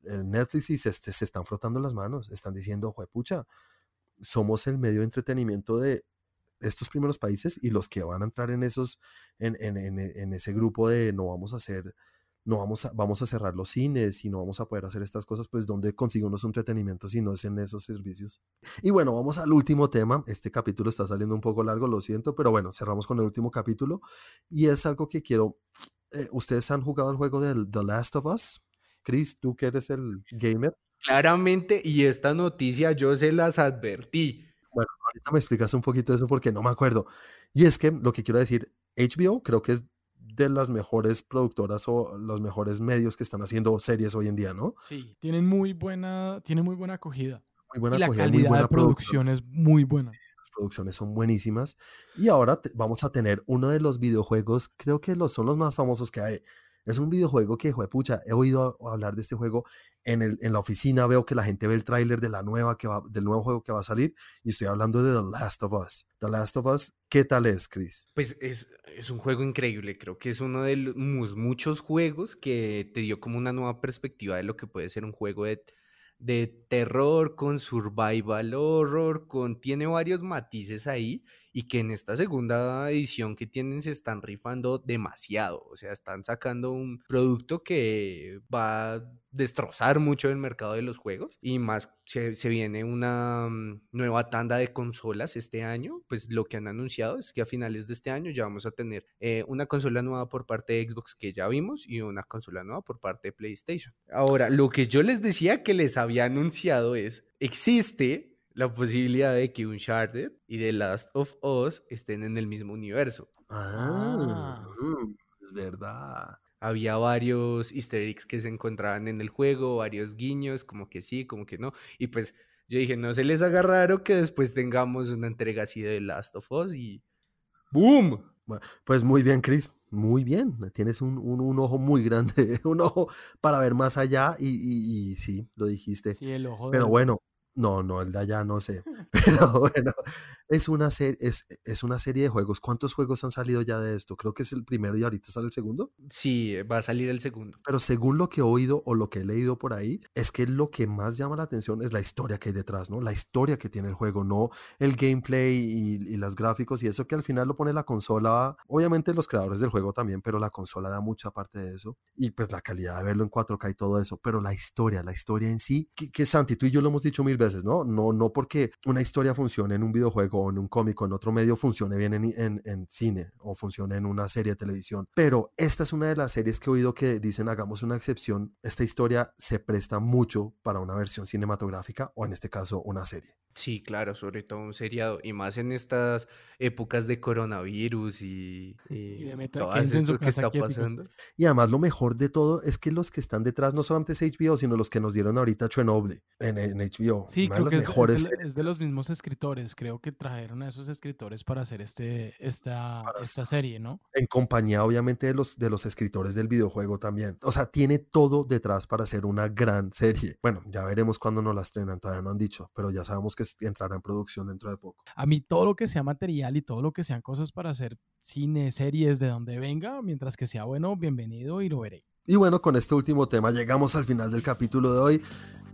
Netflix y se, se, están frotando las manos, están diciendo, pucha, somos el medio de entretenimiento de estos primeros países y los que van a entrar en esos, en, en, en ese grupo de no vamos a hacer no vamos a, vamos a cerrar los cines y no vamos a poder hacer estas cosas, pues ¿dónde consigue uno su entretenimiento si no es en esos servicios? Y bueno, vamos al último tema. Este capítulo está saliendo un poco largo, lo siento, pero bueno, cerramos con el último capítulo y es algo que quiero... Eh, ¿Ustedes han jugado el juego de The Last of Us? Chris, tú que eres el gamer. Claramente, y esta noticia yo se las advertí. Bueno, ahorita me explicas un poquito eso porque no me acuerdo. Y es que lo que quiero decir, HBO creo que es de las mejores productoras o los mejores medios que están haciendo series hoy en día, ¿no? Sí, tienen muy buena, tienen muy buena acogida. Muy buena y la acogida, calidad muy buena de producción es muy buena. las producciones son buenísimas. Y ahora vamos a tener uno de los videojuegos, creo que los, son los más famosos que hay. Es un videojuego que, pucha, he oído hablar de este juego en, el, en la oficina, veo que la gente ve el tráiler de la nueva que va, del nuevo juego que va a salir y estoy hablando de The Last of Us. The Last of Us, ¿qué tal es, Chris? Pues es, es un juego increíble, creo que es uno de los muchos juegos que te dio como una nueva perspectiva de lo que puede ser un juego de, de terror con survival horror, con tiene varios matices ahí y que en esta segunda edición que tienen se están rifando demasiado, o sea, están sacando un producto que va a destrozar mucho el mercado de los juegos y más se, viene una mm, nueva tanda de consolas este año, pues lo que han anunciado es que a finales de este año ya vamos a tener eh, una consola nueva por parte de Xbox que ya vimos y una consola nueva por parte de PlayStation. Ahora, lo que yo les decía que les había anunciado es, existe la posibilidad de que Uncharted y The Last of Us estén en el mismo universo. Ah, mm, es verdad. Había varios easter eggs que se encontraban en el juego, varios guiños, como que sí, como que no. Y pues yo dije, no se les haga raro que después tengamos una entrega así de The Last of Us y ¡boom! pues muy bien, Chris. Muy bien. Tienes un, ojo muy grande, un ojo para ver más allá y, y, sí, lo dijiste. Sí, el ojo Pero bueno, no, no, el de allá no sé. Pero bueno, es una, serie, es, es, una serie de juegos. ¿Cuántos juegos han salido ya de esto? Creo que es el primero y ahorita sale el segundo. Sí, va a salir el segundo. Pero según lo que he oído o lo que he leído por ahí, es que lo que más llama la atención es la historia que hay detrás, ¿no? La historia que tiene el juego, no el gameplay y, y los gráficos y eso que al final lo pone la consola. Obviamente los creadores del juego también, pero la consola da mucha parte de eso. Y pues la calidad de verlo en 4K y todo eso. Pero la historia, la historia en sí, que, que Santi, tú y yo lo hemos dicho mil veces ¿no? No, no porque una historia funcione en un videojuego o en un cómic o en otro medio funcione bien en, en, cine o funcione en una serie de televisión. Pero esta es una de las series que he oído que dicen hagamos una excepción. Esta historia se presta mucho para una versión cinematográfica o en este caso una serie. Sí, claro, sobre todo un seriado y más en estas épocas de coronavirus y, y, de todo esto que está pasando. Y además lo mejor de todo es que los que están detrás no solamente es HBO, sino los que nos dieron ahorita Chernobyl en, en HBO. Sí, creo que mejores es, de, los mismos escritores, creo que trajeron a esos escritores para hacer este, esta, esta serie, ¿no? En compañía obviamente de los, de los escritores del videojuego también. O sea, tiene todo detrás para hacer una gran serie. Bueno, ya veremos cuándo nos la estrenan, todavía no han dicho, pero ya sabemos que entrará en producción dentro de poco. A mí todo lo que sea material y todo lo que sean cosas para hacer cine, series, de donde venga, mientras que sea bueno, bienvenido y lo veré. Y bueno, con este último tema llegamos al final del capítulo de hoy.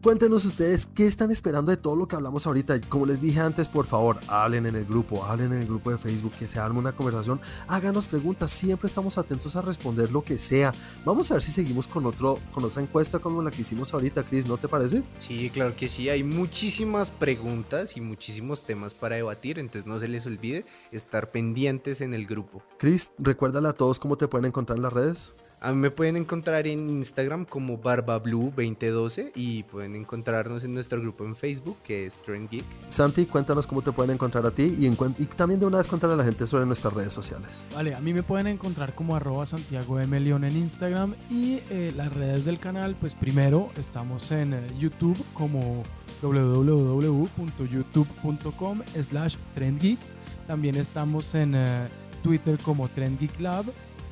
Cuéntenos ustedes qué están esperando de todo lo que hablamos ahorita. Como les dije antes, por favor, hablen en el grupo, hablen en el grupo de Facebook, que se arme una conversación, háganos preguntas, siempre estamos atentos a responder lo que sea. Vamos a ver si seguimos con, otro, con otra encuesta como la que hicimos ahorita, Chris, ¿no te parece? Sí, claro que sí, hay muchísimas preguntas y muchísimos temas para debatir, entonces no se les olvide estar pendientes en el grupo. Chris, recuérdale a todos cómo te pueden encontrar en las redes. A mí me pueden encontrar en Instagram como BarbaBlue2012 y pueden encontrarnos en nuestro grupo en Facebook que es Trend Geek. Santi, cuéntanos cómo te pueden encontrar a ti y, y también de una vez contar a la gente sobre nuestras redes sociales. Vale, a mí me pueden encontrar como arroba Santiago M. León en Instagram y eh, las redes del canal, pues primero estamos en eh, YouTube como www.youtube.com slash trendgeek. También estamos en eh, Twitter como trendgeeklab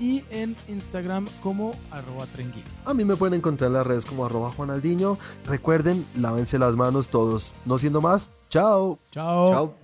y en Instagram como arroba trendgeek. A mí me pueden encontrar en las redes como arroba juanaldiño. Recuerden, lávense las manos todos. No siendo más, chao. Chao. Chao.